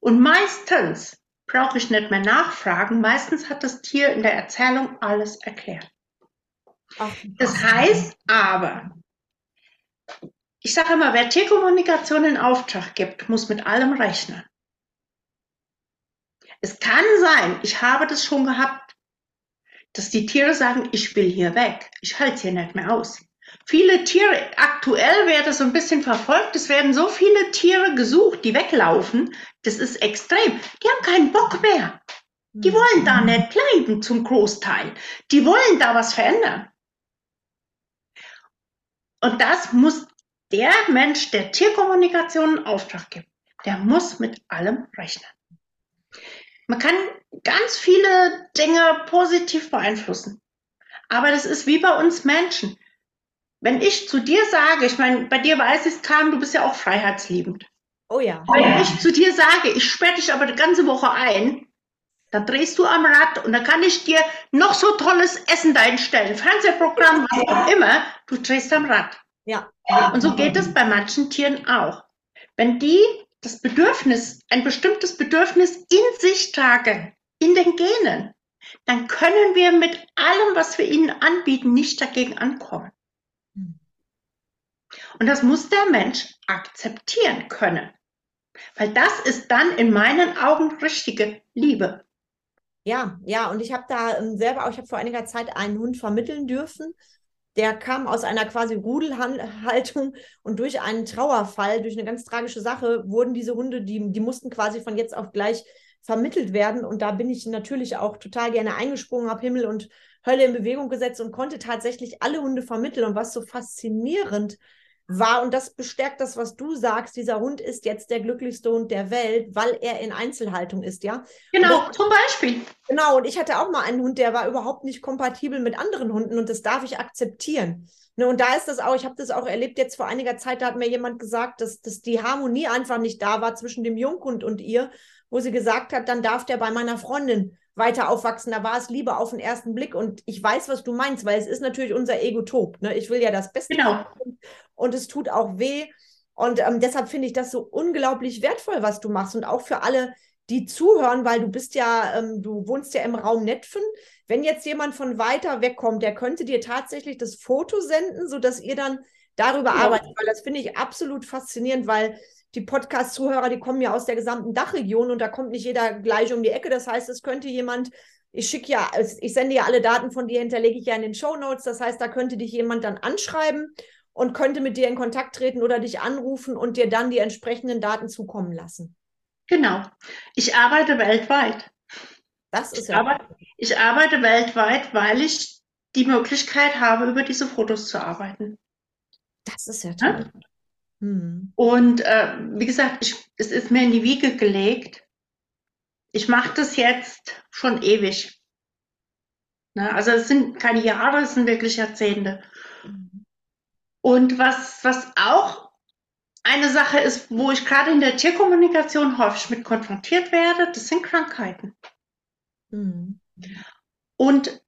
Und meistens brauche ich nicht mehr nachfragen. Meistens hat das Tier in der Erzählung alles erklärt. Ach, das heißt aber, ich sage immer, wer Tierkommunikation in Auftrag gibt, muss mit allem rechnen. Es kann sein, ich habe das schon gehabt, dass die Tiere sagen, ich will hier weg, ich halte hier nicht mehr aus. Viele Tiere, aktuell wird es so ein bisschen verfolgt, es werden so viele Tiere gesucht, die weglaufen, das ist extrem. Die haben keinen Bock mehr. Die wollen da nicht bleiben zum Großteil. Die wollen da was verändern. Und das muss der Mensch, der Tierkommunikation in Auftrag gibt, der muss mit allem rechnen. Man kann ganz viele Dinge positiv beeinflussen. Aber das ist wie bei uns Menschen. Wenn ich zu dir sage, ich meine, bei dir weiß ich es, Carmen, du bist ja auch freiheitsliebend. Oh ja. Wenn ich zu dir sage, ich sperre dich aber die ganze Woche ein, dann drehst du am Rad und dann kann ich dir noch so tolles Essen einstellen, Fernsehprogramm, was auch immer, du drehst am Rad. Ja. Und so geht es bei manchen Tieren auch. Wenn die das Bedürfnis, ein bestimmtes Bedürfnis in sich tragen, in den Genen, dann können wir mit allem, was wir ihnen anbieten, nicht dagegen ankommen. Und das muss der Mensch akzeptieren können. Weil das ist dann in meinen Augen richtige Liebe. Ja, ja, und ich habe da ähm, selber auch, ich habe vor einiger Zeit einen Hund vermitteln dürfen der kam aus einer quasi Rudelhaltung und durch einen Trauerfall, durch eine ganz tragische Sache, wurden diese Hunde, die, die mussten quasi von jetzt auf gleich vermittelt werden. Und da bin ich natürlich auch total gerne eingesprungen, habe Himmel und Hölle in Bewegung gesetzt und konnte tatsächlich alle Hunde vermitteln. Und was so faszinierend war, und das bestärkt das, was du sagst, dieser Hund ist jetzt der glücklichste Hund der Welt, weil er in Einzelhaltung ist, ja? Genau, das, zum Beispiel. Genau, und ich hatte auch mal einen Hund, der war überhaupt nicht kompatibel mit anderen Hunden und das darf ich akzeptieren. Ne, und da ist das auch, ich habe das auch erlebt jetzt vor einiger Zeit, da hat mir jemand gesagt, dass, dass die Harmonie einfach nicht da war zwischen dem Junghund und ihr, wo sie gesagt hat, dann darf der bei meiner Freundin weiter aufwachsen. Da war es Liebe auf den ersten Blick. Und ich weiß, was du meinst, weil es ist natürlich unser Egotop. Ne? Ich will ja das Beste genau. und es tut auch weh. Und ähm, deshalb finde ich das so unglaublich wertvoll, was du machst. Und auch für alle, die zuhören, weil du bist ja, ähm, du wohnst ja im Raum Netfen. Wenn jetzt jemand von weiter weg kommt, der könnte dir tatsächlich das Foto senden, sodass ihr dann darüber ja. arbeitet. Weil das finde ich absolut faszinierend, weil die Podcast-Zuhörer, die kommen ja aus der gesamten Dachregion und da kommt nicht jeder gleich um die Ecke. Das heißt, es könnte jemand, ich schicke ja, ich sende ja alle Daten von dir, hinterlege ich ja in den Show Notes. Das heißt, da könnte dich jemand dann anschreiben und könnte mit dir in Kontakt treten oder dich anrufen und dir dann die entsprechenden Daten zukommen lassen. Genau. Ich arbeite weltweit. Das ist ja. Ich arbeite, ich arbeite weltweit, weil ich die Möglichkeit habe, über diese Fotos zu arbeiten. Das ist ja toll. Ja? Hm. Und äh, wie gesagt, ich, es ist mir in die Wiege gelegt. Ich mache das jetzt schon ewig. Ne? Also es sind keine Jahre, es sind wirklich Jahrzehnte. Mhm. Und was, was auch eine Sache ist, wo ich gerade in der Tierkommunikation häufig mit konfrontiert werde, das sind Krankheiten. Mhm. Und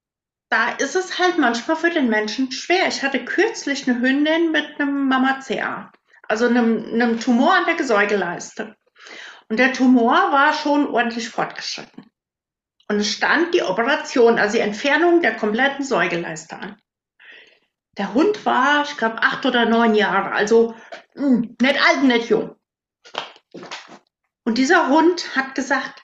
da ist es halt manchmal für den Menschen schwer. Ich hatte kürzlich eine Hündin mit einem Mama-CA, also einem, einem Tumor an der Gesäugeleiste. Und der Tumor war schon ordentlich fortgeschritten. Und es stand die Operation, also die Entfernung der kompletten Säugeleiste an. Der Hund war, ich glaube, acht oder neun Jahre, also mh, hm, nicht alt, nicht jung. Und dieser Hund hat gesagt,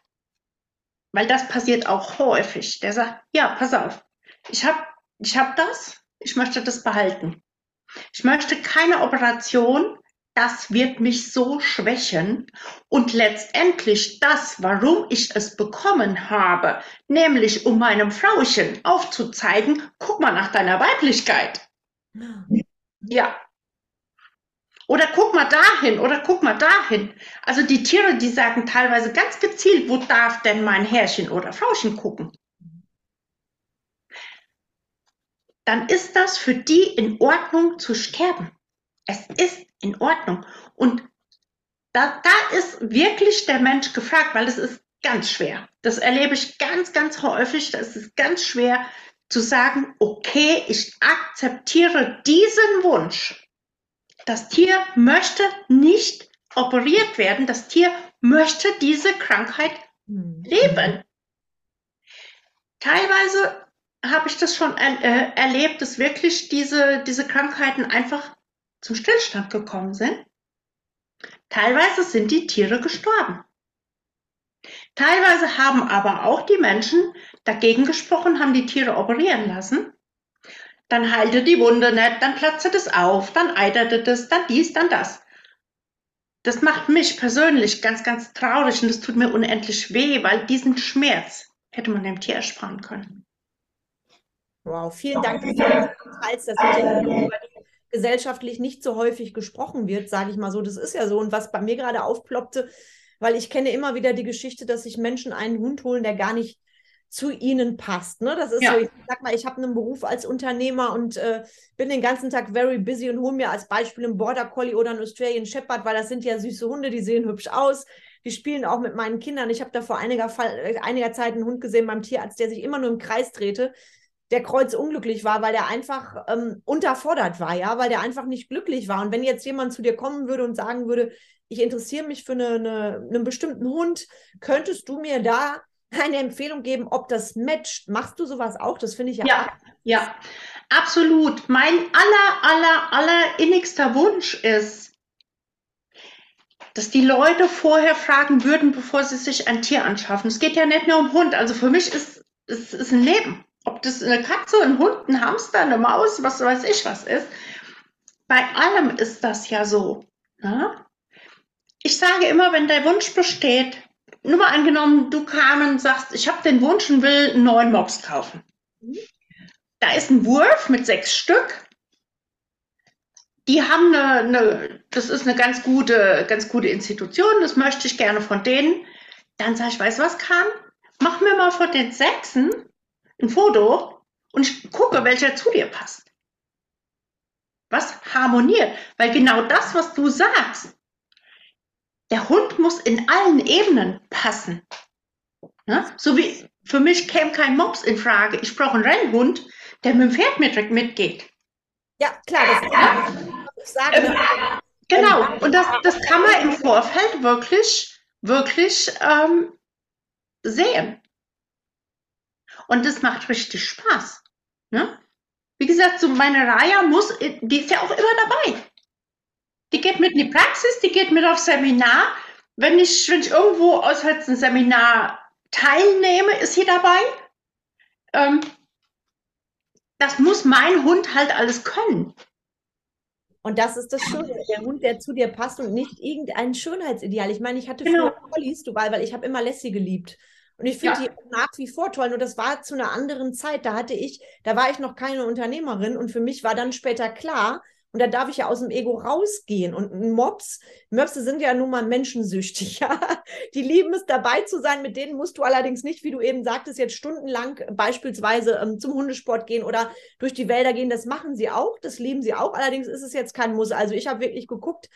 weil das passiert auch häufig, der sagt, ja, pass auf, ich habe ich hab das, ich möchte das behalten. Ich möchte keine Operation, das wird mich so schwächen. Und letztendlich das, warum ich es bekommen habe, nämlich um meinem Frauchen aufzuzeigen, guck mal nach deiner Weiblichkeit. Ja. Oder guck mal dahin oder guck mal dahin. Also die Tiere, die sagen teilweise ganz gezielt, wo darf denn mein Herrchen oder Frauchen gucken? Dann ist das für die in Ordnung zu sterben. Es ist in Ordnung. Und da, da ist wirklich der Mensch gefragt, weil es ist ganz schwer. Das erlebe ich ganz, ganz häufig. Das ist ganz schwer zu sagen, okay, ich akzeptiere diesen Wunsch. Das Tier möchte nicht operiert werden. Das Tier möchte diese Krankheit hm. leben. Teilweise habe ich das schon er, äh, erlebt, dass wirklich diese, diese Krankheiten einfach zum Stillstand gekommen sind. Teilweise sind die Tiere gestorben. Teilweise haben aber auch die Menschen dagegen gesprochen, haben die Tiere operieren lassen. Dann heilte die Wunde nicht, dann platzte das auf, dann eiterte das, dann dies, dann das. Das macht mich persönlich ganz, ganz traurig und das tut mir unendlich weh, weil diesen Schmerz hätte man dem Tier ersparen können. Wow, vielen Dank für Details. Das sind ja gesellschaftlich nicht so häufig gesprochen wird, sage ich mal so. Das ist ja so. Und was bei mir gerade aufploppte, weil ich kenne immer wieder die Geschichte, dass sich Menschen einen Hund holen, der gar nicht zu ihnen passt. Ne? Das ist ja. so, ich sag mal, ich habe einen Beruf als Unternehmer und äh, bin den ganzen Tag very busy und hole mir als Beispiel einen Border Collie oder einen Australian Shepherd, weil das sind ja süße Hunde, die sehen hübsch aus. Die spielen auch mit meinen Kindern. Ich habe da vor einiger, Fall, äh, einiger Zeit einen Hund gesehen beim Tierarzt, der sich immer nur im Kreis drehte der Kreuz unglücklich war, weil der einfach ähm, unterfordert war, ja, weil der einfach nicht glücklich war. Und wenn jetzt jemand zu dir kommen würde und sagen würde, ich interessiere mich für eine, eine, einen bestimmten Hund, könntest du mir da eine Empfehlung geben, ob das matcht? Machst du sowas auch? Das finde ich ja. Ja, ja, absolut. Mein aller, aller, aller innigster Wunsch ist, dass die Leute vorher fragen würden, bevor sie sich ein Tier anschaffen. Es geht ja nicht nur um Hund. Also für mich ist es ist ein Leben ob das eine Katze, ein Hund, ein Hamster, eine Maus, was weiß ich was ist. Bei allem ist das ja so. Ne? Ich sage immer, wenn der Wunsch besteht, nur mal angenommen, du Carmen sagst, ich habe den Wunsch und will einen neuen Mops kaufen. Da ist ein Wurf mit sechs Stück. Die haben eine, eine, das ist eine ganz gute, ganz gute Institution, das möchte ich gerne von denen. Dann sage ich, weißt du was, Carmen? Mach mir mal von den Sechsen ein Foto und ich gucke, welcher zu dir passt. Was harmoniert? Weil genau das, was du sagst, der Hund muss in allen Ebenen passen. Ne? So wie für mich käme kein Mops in Frage. Ich brauche einen Rennhund, der mit dem Pferd mit, mitgeht. Ja, klar, das ja. ich sagen. Ähm, genau, und das, das kann man im Vorfeld wirklich, wirklich ähm, sehen. Und das macht richtig Spaß. Ne? Wie gesagt, so meine Raya muss, die ist ja auch immer dabei. Die geht mit in die Praxis, die geht mit auf Seminar. Wenn ich, wenn ich irgendwo aus ein Seminar teilnehme, ist sie dabei. Ähm, das muss mein Hund halt alles können. Und das ist das Schöne, der Hund, der zu dir passt und nicht irgendein Schönheitsideal. Ich meine, ich hatte genau. früher Collies, du, weil ich habe immer Lassie geliebt. Und ich finde ja. die nach wie vor toll. Nur das war zu einer anderen Zeit. Da hatte ich, da war ich noch keine Unternehmerin und für mich war dann später klar, und da darf ich ja aus dem Ego rausgehen. Und Mobs, Möpse sind ja nun mal menschensüchtig, *laughs* ja. Die lieben es, dabei zu sein. Mit denen musst du allerdings nicht, wie du eben sagtest, jetzt stundenlang beispielsweise ähm, zum Hundesport gehen oder durch die Wälder gehen. Das machen sie auch, das lieben sie auch. Allerdings ist es jetzt kein Muss. Also ich habe wirklich geguckt,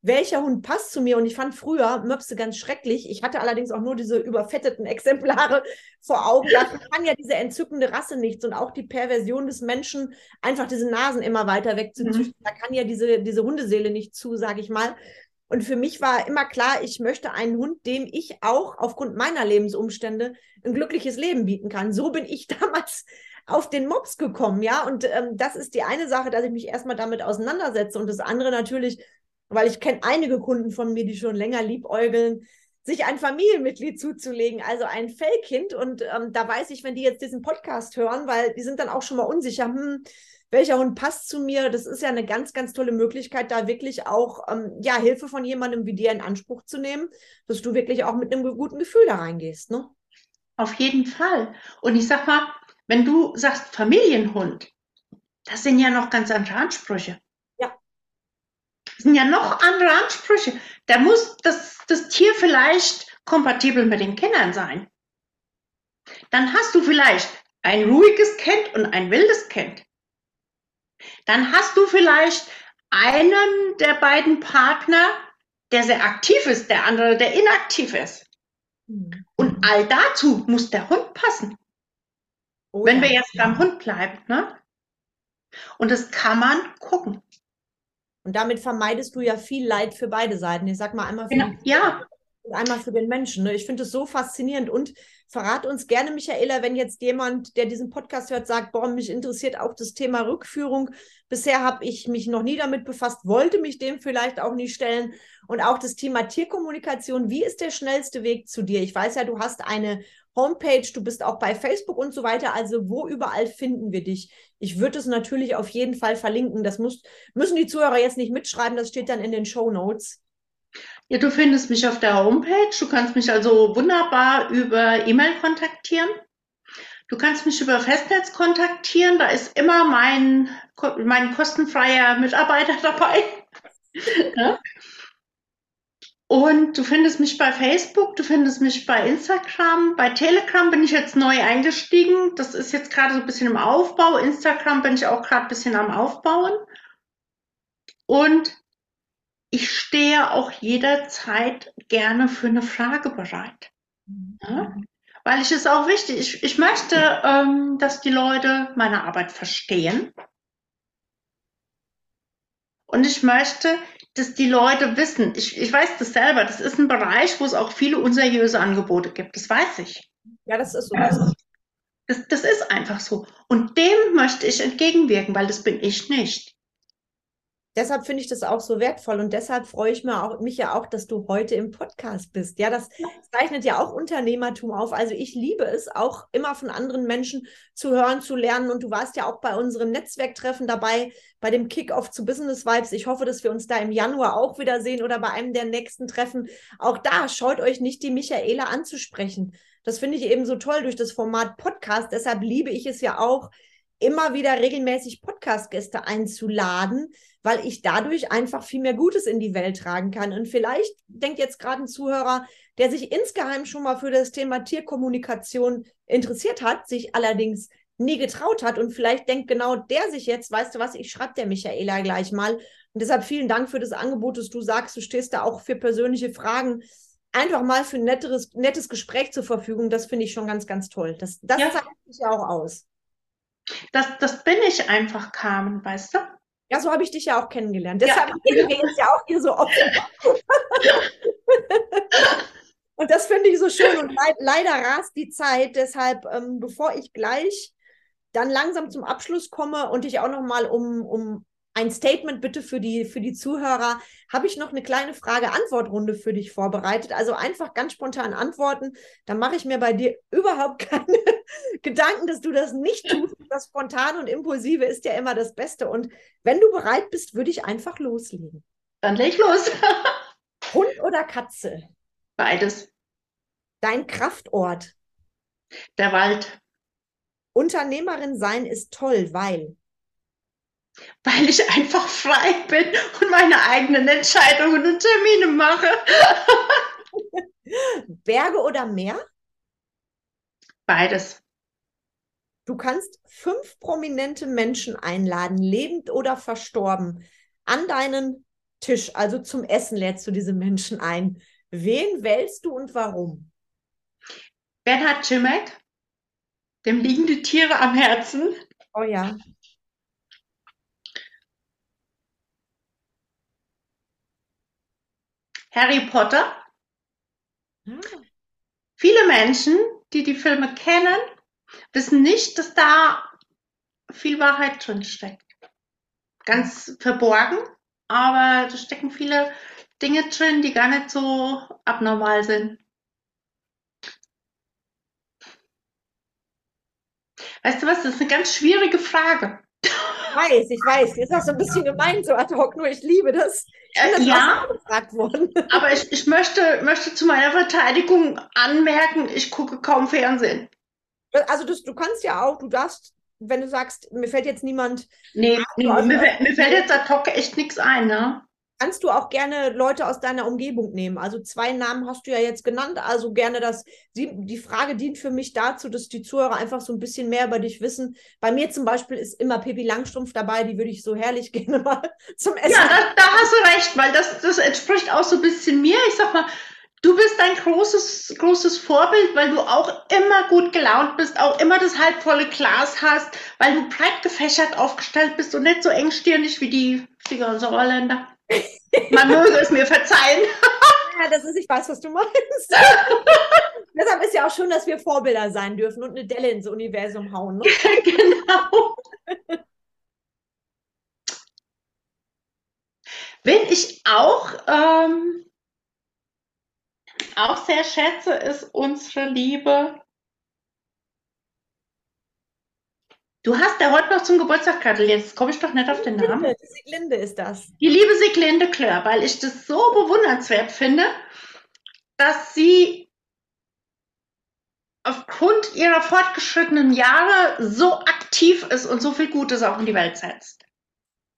welcher Hund passt zu mir. Und ich fand früher Möpse ganz schrecklich. Ich hatte allerdings auch nur diese überfetteten Exemplare *laughs* vor Augen. Da kann ja diese entzückende Rasse nichts und auch die Perversion des Menschen, einfach diese Nasen immer weiter wegzuzüchten. Mhm. Da kann ja diese, diese Hundeseele nicht zu, sage ich mal. Und für mich war immer klar, ich möchte einen Hund, dem ich auch aufgrund meiner Lebensumstände ein glückliches Leben bieten kann. So bin ich *laughs* damals auf den Mops gekommen, ja. Und ähm, das ist die eine Sache, dass ich mich erstmal damit auseinandersetze. Und das andere natürlich, weil ich kenne einige Kunden von mir, die schon länger liebäugeln, sich ein Familienmitglied zuzulegen, also ein Fellkind. Und ähm, da weiß ich, wenn die jetzt diesen Podcast hören, weil die sind dann auch schon mal unsicher, hm, welcher Hund passt zu mir? Das ist ja eine ganz, ganz tolle Möglichkeit, da wirklich auch ähm, ja, Hilfe von jemandem wie dir in Anspruch zu nehmen, dass du wirklich auch mit einem guten Gefühl da reingehst. Ne? Auf jeden Fall. Und ich sag mal, wenn du sagst Familienhund, das sind ja noch ganz andere Ansprüche. Das sind ja noch andere Ansprüche. Da muss das, das Tier vielleicht kompatibel mit den Kindern sein. Dann hast du vielleicht ein ruhiges Kind und ein wildes Kind. Dann hast du vielleicht einen der beiden Partner, der sehr aktiv ist, der andere, der inaktiv ist. Mhm. Und all dazu muss der Hund passen. Oh, Wenn wir jetzt beim Hund bleiben, ne? Und das kann man gucken. Und damit vermeidest du ja viel Leid für beide Seiten. Ich sag mal einmal für, genau. ja. und einmal für den Menschen. Ne? Ich finde es so faszinierend. Und verrat uns gerne, Michaela, wenn jetzt jemand, der diesen Podcast hört, sagt, boah, mich interessiert auch das Thema Rückführung. Bisher habe ich mich noch nie damit befasst, wollte mich dem vielleicht auch nie stellen. Und auch das Thema Tierkommunikation. Wie ist der schnellste Weg zu dir? Ich weiß ja, du hast eine Homepage, du bist auch bei Facebook und so weiter. Also wo überall finden wir dich? Ich würde es natürlich auf jeden Fall verlinken. Das muss, müssen die Zuhörer jetzt nicht mitschreiben, das steht dann in den Show Notes. Ja, du findest mich auf der Homepage. Du kannst mich also wunderbar über E-Mail kontaktieren. Du kannst mich über Festnetz kontaktieren. Da ist immer mein, mein kostenfreier Mitarbeiter *laughs* dabei. ja? Und du findest mich bei Facebook, du findest mich bei Instagram, bei Telegram bin ich jetzt neu eingestiegen. Das ist jetzt gerade so ein bisschen im Aufbau. Instagram bin ich auch gerade ein bisschen am Aufbauen. Und ich stehe auch jederzeit gerne für eine Frage bereit. Ja? Weil ich es auch wichtig, ich, ich möchte, ähm, dass die Leute meine Arbeit verstehen. Und ich möchte, dass die Leute wissen, ich, ich weiß das selber, das ist ein Bereich, wo es auch viele unseriöse Angebote gibt. Das weiß ich. Ja, das ist so. Das, das ist einfach so. Und dem möchte ich entgegenwirken, weil das bin ich nicht deshalb finde ich das auch so wertvoll und deshalb freue ich mich, auch, mich ja auch, dass du heute im Podcast bist. Ja, das zeichnet ja auch Unternehmertum auf. Also ich liebe es auch immer von anderen Menschen zu hören, zu lernen und du warst ja auch bei unserem Netzwerktreffen dabei, bei dem Kickoff zu Business Vibes. Ich hoffe, dass wir uns da im Januar auch wiedersehen oder bei einem der nächsten Treffen. Auch da scheut euch nicht, die Michaela anzusprechen. Das finde ich eben so toll durch das Format Podcast. Deshalb liebe ich es ja auch, immer wieder regelmäßig Podcast-Gäste einzuladen, weil ich dadurch einfach viel mehr Gutes in die Welt tragen kann. Und vielleicht denkt jetzt gerade ein Zuhörer, der sich insgeheim schon mal für das Thema Tierkommunikation interessiert hat, sich allerdings nie getraut hat und vielleicht denkt genau der sich jetzt, weißt du was, ich schreibe der Michaela gleich mal. Und deshalb vielen Dank für das Angebot, dass du sagst, du stehst da auch für persönliche Fragen einfach mal für ein netteres, nettes Gespräch zur Verfügung. Das finde ich schon ganz, ganz toll. Das, das ja. zeichnet sich ja auch aus. Das, das bin ich einfach, Carmen, weißt du? Ja, so habe ich dich ja auch kennengelernt. Deshalb ja. reden wir jetzt ja auch hier so offen. *laughs* und das finde ich so schön. Und leid, leider rast die Zeit. Deshalb, ähm, bevor ich gleich dann langsam zum Abschluss komme und dich auch noch mal um, um ein Statement bitte für die, für die Zuhörer. Habe ich noch eine kleine Frage-Antwort-Runde für dich vorbereitet? Also einfach ganz spontan antworten. Dann mache ich mir bei dir überhaupt *laughs* keine Gedanken, dass du das nicht tust. Das Spontane und Impulsive ist ja immer das Beste. Und wenn du bereit bist, würde ich einfach loslegen. Dann leg los. *laughs* Hund oder Katze? Beides. Dein Kraftort? Der Wald. Unternehmerin sein ist toll, weil. Weil ich einfach frei bin und meine eigenen Entscheidungen und Termine mache. *laughs* Berge oder Meer? Beides. Du kannst fünf prominente Menschen einladen, lebend oder verstorben, an deinen Tisch, also zum Essen lädst du diese Menschen ein. Wen wählst du und warum? Bernhard Cimek, dem liegen die Tiere am Herzen. Oh ja. Harry Potter. Ah. Viele Menschen, die die Filme kennen, wissen nicht, dass da viel Wahrheit drin steckt. Ganz verborgen, aber da stecken viele Dinge drin, die gar nicht so abnormal sind. Weißt du was, das ist eine ganz schwierige Frage. Ich weiß, ich weiß. Jetzt hast du ein bisschen gemeint, so ad hoc, nur ich liebe das. Ich Äh, das ja. auch. *laughs* Aber ich, ich möchte, möchte zu meiner Verteidigung anmerken, ich gucke kaum Fernsehen. Also das, du kannst ja auch, du darfst, wenn du sagst, mir fällt jetzt niemand, Nee, nee also- mir, fällt- mir fällt jetzt ad hoc echt nichts ein, ne? Kannst du auch gerne Leute aus deiner Umgebung nehmen. Also zwei Namen hast du ja jetzt genannt, also gerne das, die, die Frage dient für mich dazu, dass die Zuhörer einfach so ein bisschen mehr über dich wissen. Bei mir zum Beispiel ist immer Pippi Langstrumpf dabei, die würde ich so herrlich *laughs* gerne mal zum Essen. Ja, da, da hast du recht, weil das, das entspricht auch so ein bisschen mir. Ich sag mal, du bist ein großes, großes Vorbild, weil du auch immer gut gelaunt bist, auch immer das halbvolle Glas hast, weil du breit gefächert aufgestellt bist und nicht so engstirnig wie die Sauerländer. Man möge es mir verzeihen. *laughs* Ja, das ist, ich weiß, was du meinst. *laughs* Deshalb ist ja auch schön, dass wir Vorbilder sein dürfen und eine Delle ins Universum hauen. Ne? *laughs* genau. Wen ich auch, ähm, auch sehr schätze, ist unsere Liebe. Du hast ja heute noch zum Geburtstag gratuliert. Jetzt komme ich doch nicht auf den Namen. Linde, Sieglinde ist das. Die liebe Sieglinde Klör, weil ich das so bewundernswert finde, dass sie aufgrund ihrer fortgeschrittenen Jahre so aktiv ist und so viel Gutes auch in die Welt setzt.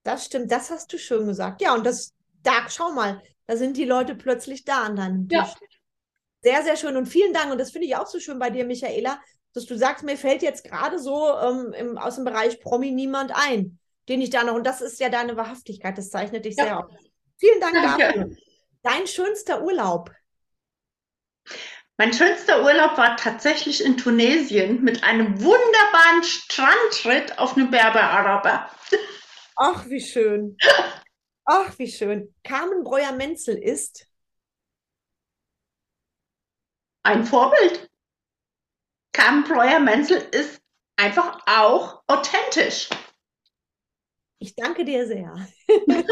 Das stimmt, das hast du schön gesagt. Ja, und das, da, schau mal, da sind die Leute plötzlich da an deinem Tisch. Ja. Sehr, sehr schön. Und vielen Dank. Und das finde ich auch so schön bei dir, Michaela, dass du sagst, mir fällt jetzt gerade so ähm, im, aus dem Bereich Promi niemand ein, den ich da noch, und das ist ja deine Wahrhaftigkeit, das zeichnet dich Ja. sehr aus. Vielen Dank Danke. dafür. Dein schönster Urlaub. Mein schönster Urlaub war tatsächlich in Tunesien mit einem wunderbaren Strandritt auf einem Berber-Araber. Ach, wie schön. Ach, wie schön. Carmen Breuer-Menzel ist. Ein Vorbild. Carmen Breuer-Menzel ist einfach auch authentisch. Ich danke dir sehr. *laughs*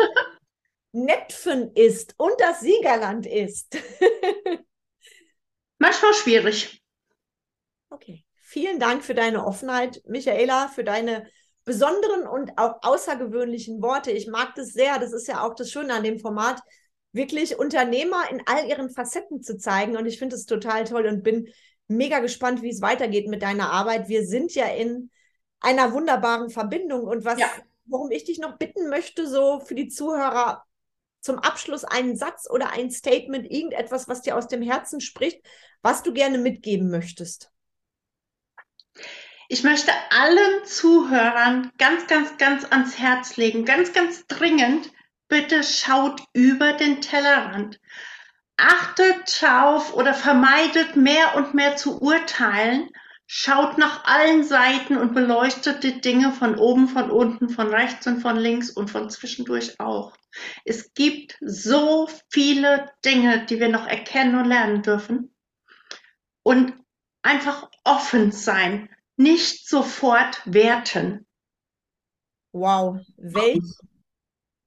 Netfen ist und das Siegerland ist. *laughs* Manchmal schwierig. Okay. Vielen Dank für deine Offenheit, Michaela, für deine besonderen und auch außergewöhnlichen Worte. Ich mag das sehr. Das ist ja auch das Schöne an dem Format, wirklich Unternehmer in all ihren Facetten zu zeigen. Und ich finde es total toll und bin mega gespannt, wie es weitergeht mit deiner Arbeit. Wir sind ja in einer wunderbaren Verbindung. Und was, Ja. worum ich dich noch bitten möchte, so für die Zuhörer zum Abschluss einen Satz oder ein Statement, irgendetwas, was dir aus dem Herzen spricht, was du gerne mitgeben möchtest. Ich möchte allen Zuhörern ganz, ganz, ganz ans Herz legen, ganz, ganz dringend, bitte schaut über den Tellerrand. Achtet drauf oder vermeidet mehr und mehr zu urteilen. Schaut nach allen Seiten und beleuchtet die Dinge von oben, von unten, von rechts und von links und von zwischendurch auch. Es gibt so viele Dinge, die wir noch erkennen und lernen dürfen. Und einfach offen sein, nicht sofort werten. Wow, welch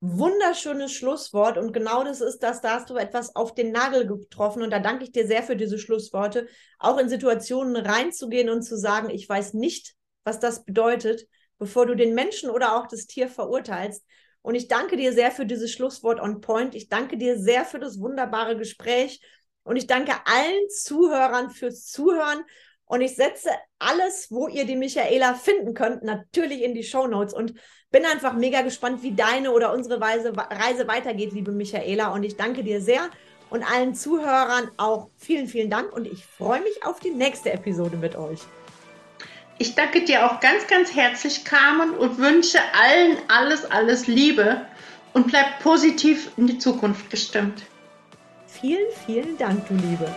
wunderschönes Schlusswort. Und genau das ist das, da hast du etwas auf den Nagel getroffen. Und da danke ich dir sehr für diese Schlussworte, auch in Situationen reinzugehen und zu sagen, ich weiß nicht, was das bedeutet, bevor du den Menschen oder auch das Tier verurteilst. Und ich danke dir sehr für dieses Schlusswort on point. Ich danke dir sehr für das wunderbare Gespräch. Und ich danke allen Zuhörern fürs Zuhören. Und ich setze alles, wo ihr die Michaela finden könnt, natürlich in die Show Notes und bin einfach mega gespannt, wie deine oder unsere Reise, Reise weitergeht, liebe Michaela. Und ich danke dir sehr und allen Zuhörern auch vielen, vielen Dank und ich freue mich auf die nächste Episode mit euch. Ich danke dir auch ganz, ganz herzlich, Carmen, und wünsche allen alles, alles Liebe und bleib positiv in die Zukunft gestimmt. Vielen, vielen Dank, du Liebe.